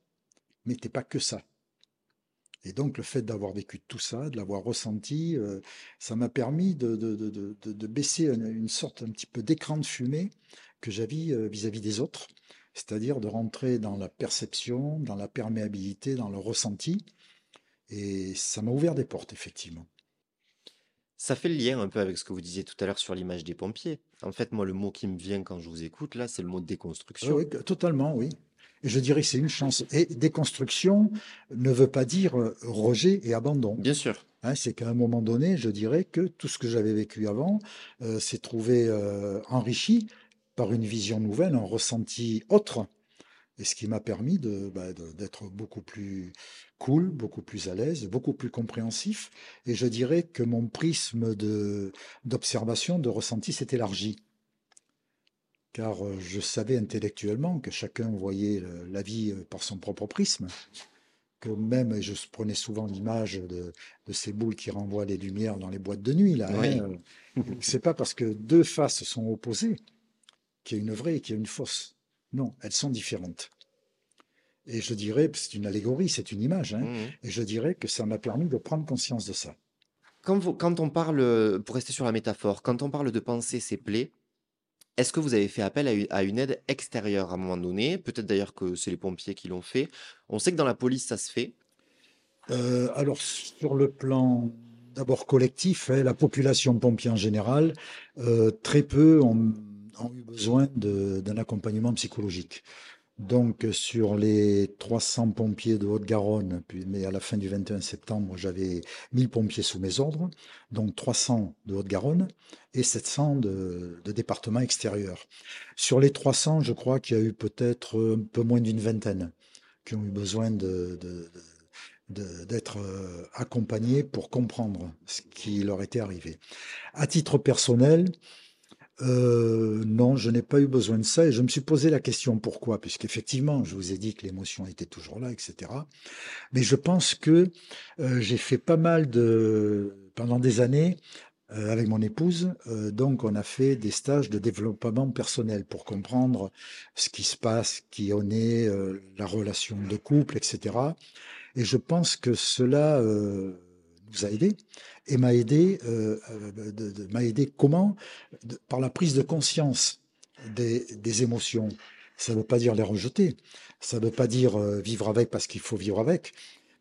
S2: mais t'es pas que ça. Et donc le fait d'avoir vécu tout ça, de l'avoir ressenti, euh, ça m'a permis de, de, baisser une, sorte un petit peu d'écran de fumée que j'avais euh, vis-à-vis des autres, c'est-à-dire de rentrer dans la perception, dans la perméabilité, dans le ressenti, Et ça m'a ouvert des portes, effectivement.
S1: Ça fait le lien un peu avec ce que vous disiez tout à l'heure sur l'image des pompiers. En fait, moi, le mot qui me vient quand je vous écoute, là, c'est le mot déconstruction.
S2: Oui, totalement, oui. Et je dirais que c'est une chance. Et déconstruction ne veut pas dire euh, rejet et abandon.
S1: Bien sûr.
S2: Hein, c'est qu'à un moment donné, je dirais que tout ce que j'avais vécu avant euh, s'est trouvé euh, enrichi par une vision nouvelle, un ressenti autre. Et ce qui m'a permis bah, d'être beaucoup plus cool, beaucoup plus à l'aise, beaucoup plus compréhensif. Et je dirais que mon prisme d'observation, de, ressenti s'est élargi. Car euh, je savais intellectuellement que chacun voyait la vie euh, par son propre prisme. Que même, je prenais souvent l'image de, ces boules qui renvoient les lumières dans les boîtes de nuit. Là, hein. C'est pas parce que deux faces sont opposées qu'il y a une vraie et qu'il y a une fausse. Non, elles sont différentes. Et je dirais, c'est une allégorie, c'est une image, hein, mmh et je dirais que ça m'a permis de prendre conscience de ça.
S1: Quand, quand on parle, pour rester sur la métaphore, quand on parle de penser ses plaies, est-ce que vous avez fait appel à une, aide extérieure à un moment donné? Peut-être d'ailleurs que c'est les pompiers qui l'ont fait. On sait que dans la police, ça se fait.
S2: Euh, alors, sur le plan d'abord collectif, hein, la population pompier en général, euh, très peu ont eu besoin d'un accompagnement psychologique. Donc, sur les 300 pompiers de Haute-Garonne, mais à la fin du 21 septembre, j'avais 1000 pompiers sous mes ordres, donc 300 de Haute-Garonne et 700 de, départements extérieurs. Sur les 300, je crois qu'il y a eu peut-être un peu moins d'une vingtaine qui ont eu besoin d'être euh, accompagnés pour comprendre ce qui leur était arrivé. À titre personnel, euh, non, je n'ai pas eu besoin de ça et je me suis posé la question pourquoi, puisqu'effectivement, je vous ai dit que l'émotion était toujours là, etc. Mais je pense que euh, j'ai fait pas mal de, pendant des années, euh, avec mon épouse, donc on a fait des stages de développement personnel pour comprendre ce qui se passe, qui on est, la relation de couple, etc. Et je pense que cela nous a aidés et m'a aidé, euh, euh, m'a aidé comment? Par la prise de conscience des, des émotions. Ça ne veut pas dire les rejeter, ça ne veut pas dire euh, vivre avec parce qu'il faut vivre avec,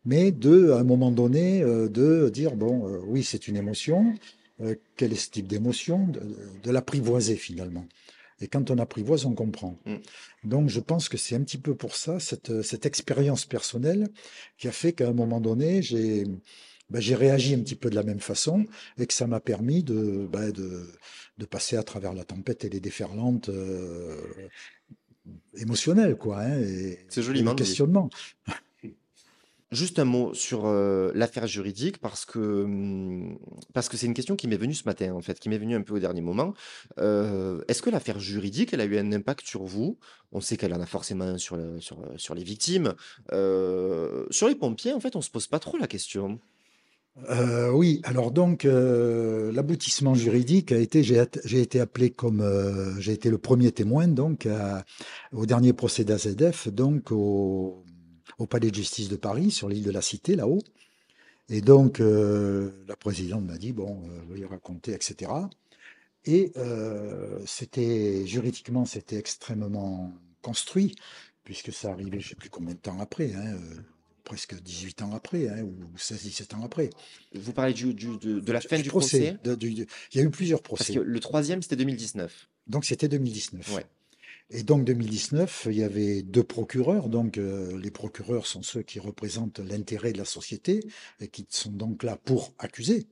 S2: mais de, à un moment donné, de dire bon, oui, c'est une émotion. quel est ce type d'émotion? De, de l'apprivoiser finalement. Et quand on apprivoise, on comprend. Mm. Donc je pense que c'est un petit peu pour ça, cette, cette expérience personnelle, qui a fait qu'à un moment donné, j'ai ben, j'ai réagi un petit peu de la même façon et que ça m'a permis de, ben, de, de, passer à travers la tempête et les déferlantes euh, émotionnelles, quoi. Hein,
S1: C'est
S2: questionnement.
S1: Juste un mot sur euh, l'affaire juridique parce que hum, parce que c'est une question qui m'est venue ce matin en fait, qui m'est venue un peu au dernier moment. Euh, est-ce que l'affaire juridique, elle a eu un impact sur vous? On sait qu'elle en a forcément sur, sur, sur les victimes. sur les pompiers, en fait, on se pose pas trop la question.
S2: Euh, oui, alors donc euh, l'aboutissement juridique a été, j'ai été appelé comme, euh, j'ai été le premier témoin donc au dernier procès d'AZF, donc au, palais de justice de Paris, sur l'île de la Cité, là-haut. Et donc la présidente m'a dit bon, veuillez raconter, etc. Et c'était juridiquement, c'était extrêmement construit puisque ça arrivait, je ne sais plus combien de temps après. Hein, presque 18 ans après, hein, ou 16-17 ans après.
S1: Vous parlez du, de, la fin du procès,
S2: Il y a eu plusieurs procès.
S1: Parce que le troisième, c'était 2019.
S2: Donc c'était 2019. Ouais. Et donc 2019, il y avait deux procureurs. Donc euh, les procureurs sont ceux qui représentent l'intérêt de la société et qui sont donc là pour accuser.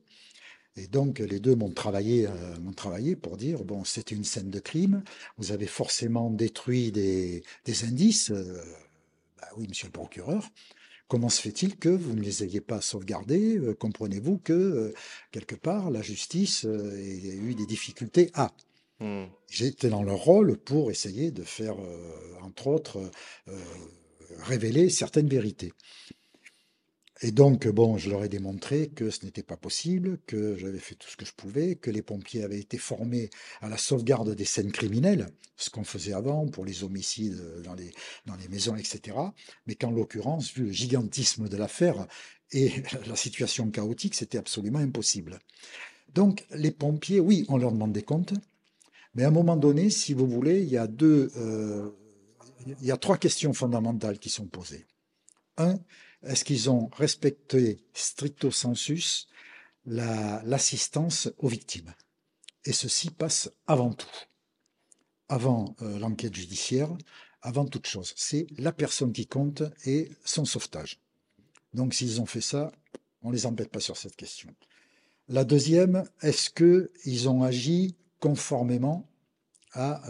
S2: Et donc les deux m'ont travaillé, euh, m'ont travaillé pour dire bon, c'était une scène de crime. Vous avez forcément détruit des, des indices. Euh, bah oui, monsieur le procureur. Comment se fait-il que vous ne les ayez pas sauvegardés? Euh, Comprenez-vous que, euh, quelque part, la justice euh, ait eu des difficultés à mmh. J'étais dans leur rôle pour essayer de faire, entre autres, révéler certaines vérités. Et donc, bon, je leur ai démontré que ce n'était pas possible, que j'avais fait tout ce que je pouvais, que les pompiers avaient été formés à la sauvegarde des scènes criminelles, ce qu'on faisait avant pour les homicides dans les, maisons, etc. Mais qu'en l'occurrence, vu le gigantisme de l'affaire et la situation chaotique, c'était absolument impossible. Donc, les pompiers, oui, on leur demande des comptes, mais à un moment donné, si vous voulez, il y a deux, euh, il y a trois questions fondamentales qui sont posées. Un, est-ce qu'ils ont respecté stricto sensus l'assistance aux victimes? Et ceci passe avant tout, avant euh, l'enquête judiciaire, avant toute chose. C'est la personne qui compte et son sauvetage. Donc s'ils ont fait ça, on ne les embête pas sur cette question. La deuxième, est-ce qu'ils ont agi conformément à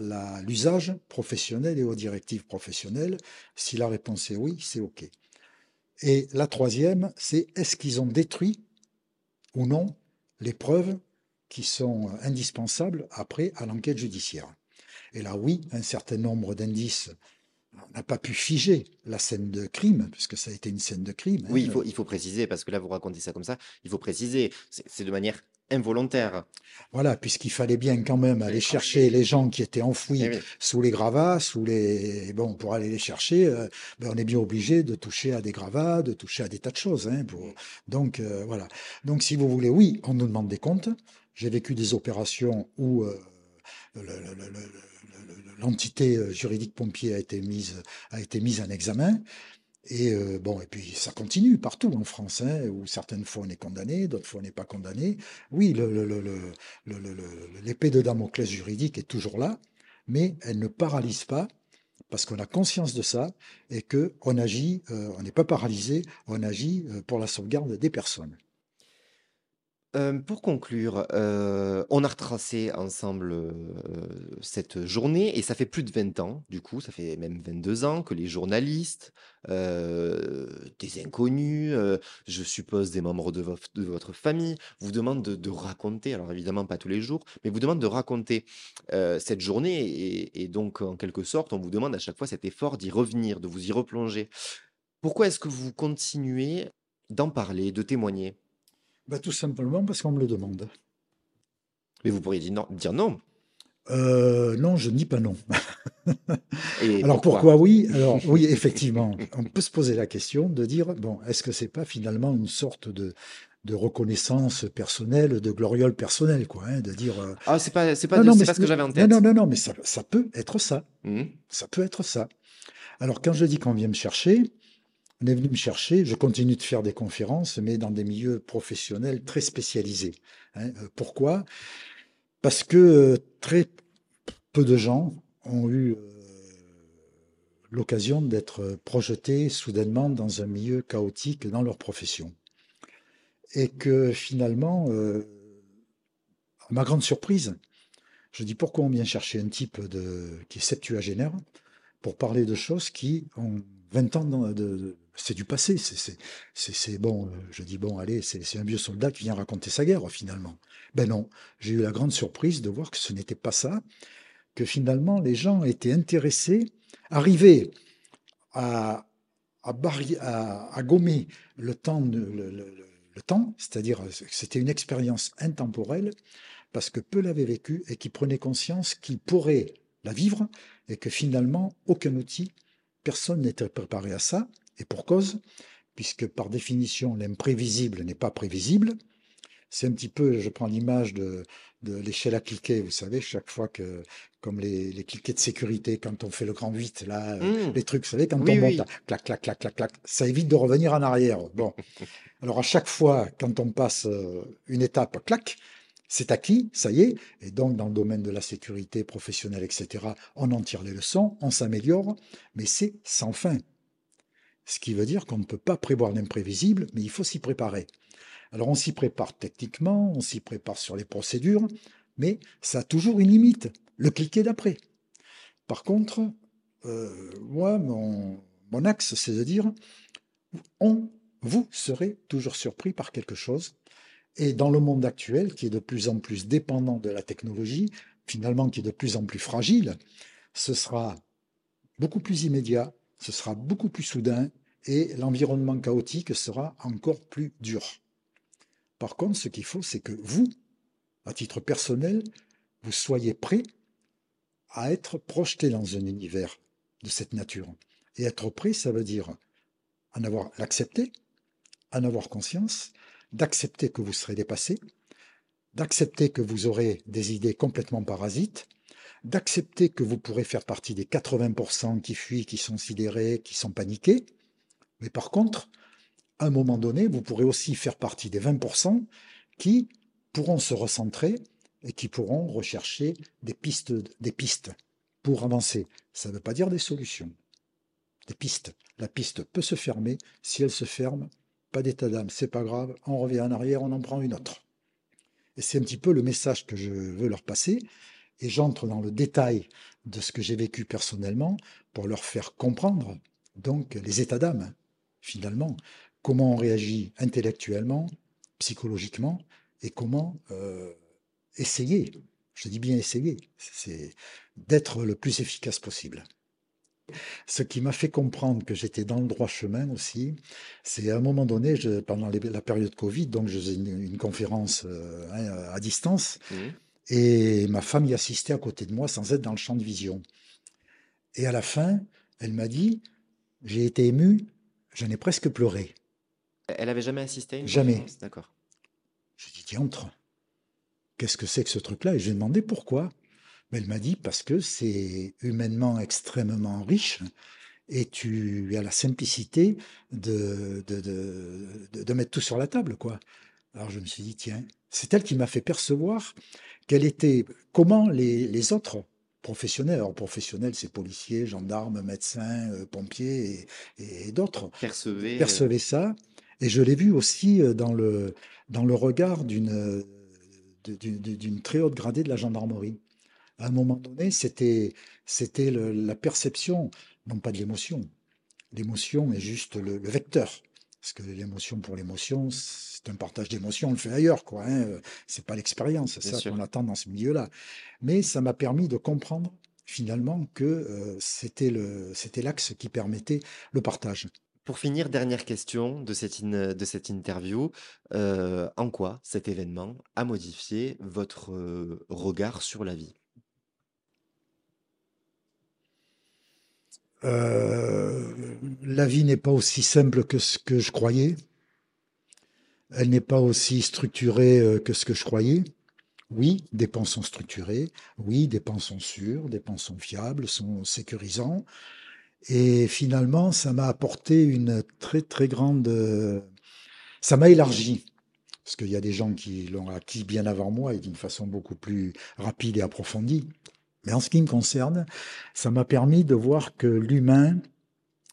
S2: l'usage professionnel et aux directives professionnelles? Si la réponse est oui, c'est OK. Et la troisième, c'est est-ce qu'ils ont détruit ou non les preuves qui sont indispensables après à l'enquête judiciaire Et là, oui, un certain nombre d'indices n'a pas pu figer la scène de crime, puisque ça a été une scène de crime.
S1: Oui, hein. faut, il faut préciser, parce que là, vous racontez ça comme ça, il faut préciser, c'est de manière involontaire.
S2: Voilà, puisqu'il fallait bien quand même aller chercher les gens qui étaient enfouis eh sous les gravats, sous les bon pour aller les chercher, euh, ben on est bien obligé de toucher à des gravats, de toucher à des tas de choses. Hein, pour... Donc euh, voilà. Donc si vous voulez, oui, on nous demande des comptes. J'ai vécu des opérations où euh, le, l'entité juridique pompier a été mise, a été mise en examen. Et euh, bon, et puis ça continue partout en France, hein, où certaines fois on est condamné, d'autres fois on n'est pas condamné. Oui, l'épée de Damoclès juridique est toujours là, mais elle ne paralyse pas parce qu'on a conscience de ça et que on agit, euh, on n'est pas paralysé, on agit pour la sauvegarde des personnes
S1: pour conclure, on a retracé ensemble, cette journée et ça fait plus de 20 ans, du coup, ça fait même 22 ans que les journalistes, des inconnus, je suppose des membres de votre famille, vous demandent de raconter, alors évidemment pas tous les jours, mais vous demandent de raconter, cette journée et donc en quelque sorte, on vous demande à chaque fois cet effort d'y revenir, de vous y replonger. Pourquoi est-ce que vous continuez d'en parler, de témoigner?
S2: Bah, tout simplement parce qu'on me le demande.
S1: Mais vous pourriez dire non. Dire non.
S2: Euh, non, je ne dis pas non. Alors pourquoi, oui? Alors oui, effectivement, on peut se poser la question de dire bon, est-ce que c'est pas finalement une sorte de de reconnaissance personnelle, de gloriole personnelle, quoi, hein, de dire. Euh,
S1: ah, c'est pas, c'est pas, non, pas ce que j'avais en tête.
S2: Non, non, non, mais ça, ça peut être ça. Mmh. Ça peut être ça. Alors quand je dis qu'on vient me chercher, on est venu me chercher, je continue de faire des conférences, mais dans des milieux professionnels très spécialisés. Hein. Euh, pourquoi? Parce que euh, très peu de gens ont eu euh, l'occasion d'être projetés soudainement dans un milieu chaotique dans leur profession. Et que finalement, à ma grande surprise, je dis pourquoi on vient chercher un type qui est septuagénaire pour parler de choses qui ont 20 ans c'est du passé. C'est bon, euh, je dis bon, allez, c'est un vieux soldat qui vient raconter sa guerre finalement. Ben non, j'ai eu la grande surprise de voir que ce n'était pas ça, que finalement les gens étaient intéressés, arrivaient à, à, gommer le temps, c'est-à-dire que c'était une expérience intemporelle, parce que peu l'avaient vécu et qui prenaient conscience qu'ils pourraient la vivre et que finalement aucun outil, personne n'était préparé à ça et pour cause, puisque par définition, l'imprévisible n'est pas prévisible. C'est un petit peu, je prends l'image de, l'échelle à cliquer, vous savez, chaque fois que, comme les, les cliquets de sécurité, quand on fait le grand 8, là, euh, mmh. les trucs, vous savez, quand on monte, clac, clac, clac, clac, clac, ça évite de revenir en arrière. Bon. Alors à chaque fois, quand on passe euh, une étape, clac, c'est acquis, ça y est, et donc dans le domaine de la sécurité professionnelle, etc., on en tire les leçons, on s'améliore, mais c'est sans fin. Ce qui veut dire qu'on ne peut pas prévoir l'imprévisible, mais il faut s'y préparer. Alors on s'y prépare techniquement, on s'y prépare sur les procédures, mais ça a toujours une limite, le cliquer d'après. Par contre, euh, moi, mon, mon axe, c'est de dire, on, vous serez toujours surpris par quelque chose. Et dans le monde actuel, qui est de plus en plus dépendant de la technologie, finalement qui est de plus en plus fragile, ce sera beaucoup plus immédiat, ce sera beaucoup plus soudain et l'environnement chaotique sera encore plus dur. Par contre, ce qu'il faut, c'est que vous, à titre personnel, vous soyez prêt à être projeté dans un univers de cette nature. Et être prêt, ça veut dire en avoir l'accepter, en avoir conscience, d'accepter que vous serez dépassé, d'accepter que vous aurez des idées complètement parasites, d'accepter que vous pourrez faire partie des 80% qui fuient, qui sont sidérés, qui sont paniqués. Mais par contre, à un moment donné, vous pourrez aussi faire partie des 20% qui pourront se recentrer et qui pourront rechercher des pistes, des pistes pour avancer. Ça ne veut pas dire des solutions, des pistes. La piste peut se fermer. Si elle se ferme, pas d'état d'âme, c'est pas grave. On revient en arrière, on en prend une autre. Et c'est un petit peu le message que je veux leur passer. Et j'entre dans le détail de ce que j'ai vécu personnellement pour leur faire comprendre donc les états d'âme, finalement, comment on réagit intellectuellement, psychologiquement, et comment euh, essayer, je dis bien essayer, c'est d'être le plus efficace possible. Ce qui m'a fait comprendre que j'étais dans le droit chemin aussi, c'est à un moment donné, pendant la période Covid, donc je faisais une, conférence euh, hein, à distance, mmh. et ma femme y assistait à côté de moi sans être dans le champ de vision. Et à la fin, elle m'a dit, j'ai été ému, j'en ai presque pleuré.
S1: Elle avait jamais assisté à une
S2: Jamais.
S1: D'accord.
S2: J'ai dit, tiens, entre. Qu'est-ce que c'est que ce truc-là? Et j'ai demandé pourquoi. Mais elle m'a dit, parce que c'est humainement extrêmement riche et tu as la simplicité de, de, de, de, mettre tout sur la table, quoi. Alors je me suis dit, tiens, c'est elle qui m'a fait percevoir quelle était, comment les, les autres professionnels, alors professionnels, c'est policiers, gendarmes, médecins, euh, pompiers et, et d'autres,
S1: percevaient, euh,
S2: percevaient ça. Et je l'ai vu aussi euh, dans le, dans le regard d'une d'une très haute gradée de la gendarmerie. À un moment donné, c'était c'était la perception, non pas de l'émotion. L'émotion est juste le, vecteur. Parce que l'émotion pour l'émotion, c'est un partage d'émotions, on le fait ailleurs, quoi. Hein. C'est pas l'expérience, c'est ça qu'on attend dans ce milieu-là. Mais ça m'a permis de comprendre finalement que euh, c'était l'axe qui permettait le partage.
S1: Pour finir, dernière question de cette, de cette interview. Euh, en quoi cet événement a modifié votre euh, regard sur la vie?
S2: Euh, La vie n'est pas aussi simple que ce que je croyais. Elle n'est pas aussi structurée que ce que je croyais. Oui, des plans sont structurés. Oui, des plans sont sûrs, des plans sont fiables, sont sécurisants. Et finalement, ça m'a apporté une très très grande... Ça m'a élargi. Parce qu'il y a des gens qui l'ont acquis bien avant moi et d'une façon beaucoup plus rapide et approfondie. Mais en ce qui me concerne, ça m'a permis de voir que l'humain,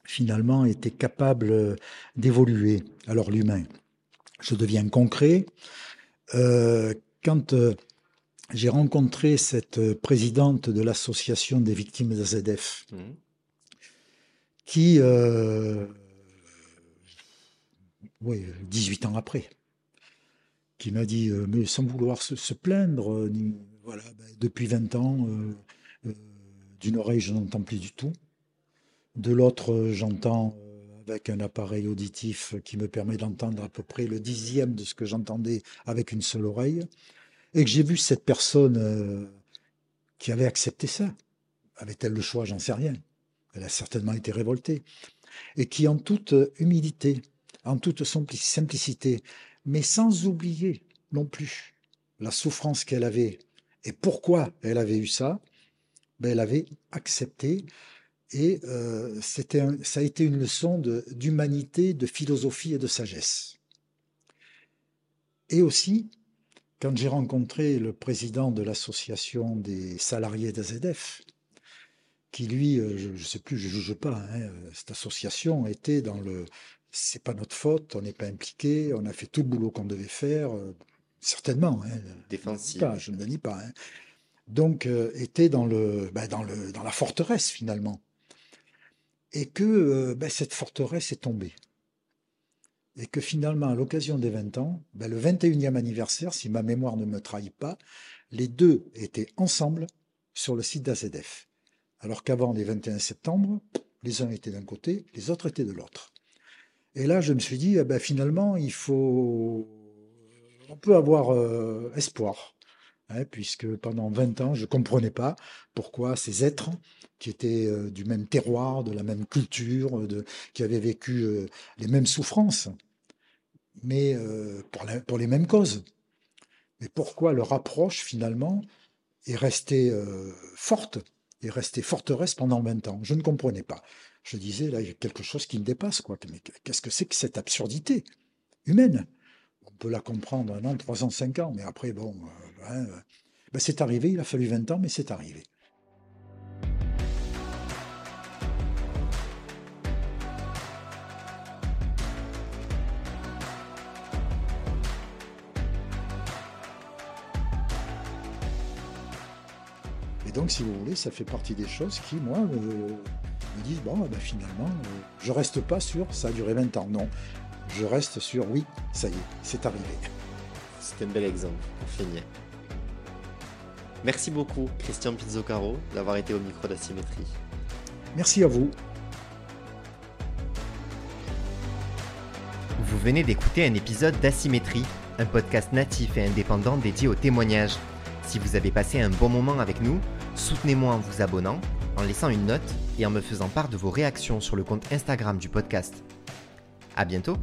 S2: finalement, était capable d'évoluer. Alors l'humain, je deviens concret. Euh, quand euh, j'ai rencontré cette présidente de l'association des victimes d'AZF, mmh qui, euh, oui, 18 ans après, qui m'a dit, euh, mais sans vouloir se, plaindre, euh, voilà, ben, depuis 20 ans, d'une oreille, je n'entends plus du tout. De l'autre, j'entends avec un appareil auditif qui me permet d'entendre à peu près le dixième de ce que j'entendais avec une seule oreille. Et que j'ai vu cette personne qui avait accepté ça. Avait-elle le choix? J'en sais rien elle a certainement été révoltée, et qui en toute humilité, en toute simplicité, mais sans oublier non plus la souffrance qu'elle avait et pourquoi elle avait eu ça, ben elle avait accepté et euh, ça a été une leçon d'humanité, de, philosophie et de sagesse. Et aussi, quand j'ai rencontré le président de l'association des salariés d'AZF, qui lui, euh, je ne sais plus, je ne juge pas, hein, euh, cette association était dans le c'est pas notre faute, on n'est pas impliqué, on a fait tout le boulot qu'on devait faire, certainement. Hein,
S1: Défensif.
S2: je ne le nie pas. Hein. Donc, était dans, le, ben, dans, le, dans la forteresse finalement. Et que ben, cette forteresse est tombée. Et que finalement, à l'occasion des 20 ans, ben, le 21e anniversaire, si ma mémoire ne me trahit pas, les deux étaient ensemble sur le site d'AZF. Alors qu'avant les 21 septembre, les uns étaient d'un côté, les autres étaient de l'autre. Et là, je me suis dit, eh ben, finalement, il faut, on peut avoir euh, espoir, hein, puisque pendant 20 ans, je ne comprenais pas pourquoi ces êtres qui étaient euh, du même terroir, de la même culture, de, qui avaient vécu euh, les mêmes souffrances, mais pour, les mêmes causes. Mais pourquoi leur approche, finalement, est restée forte est restée forteresse pendant 20 ans? Je ne comprenais pas. je disais, là, il y a quelque chose qui me dépasse, quoi. Mais qu'est-ce que c'est que cette absurdité humaine? Peut la comprendre un an, trois ans, cinq ans, mais après, bon, euh, hein, euh, ben, c'est arrivé, il a fallu 20 ans, mais c'est arrivé. Et donc, si vous voulez, ça fait partie des choses qui, moi, me, disent, bon, ben, finalement, euh, je reste pas sur ça a duré 20 ans. Non, je reste sur oui, ça y est, c'est arrivé.
S1: C'était un bel exemple pour finir. Merci beaucoup, Christian Pizzocaro, d'avoir été au micro d'Asymétrie.
S2: Merci à vous.
S1: Vous venez d'écouter un épisode d'Asymétrie, un podcast natif et indépendant dédié aux témoignages. Si vous avez passé un bon moment avec nous, soutenez-moi en vous abonnant, en laissant une note et en me faisant part de vos réactions sur le compte Instagram du podcast. À bientôt!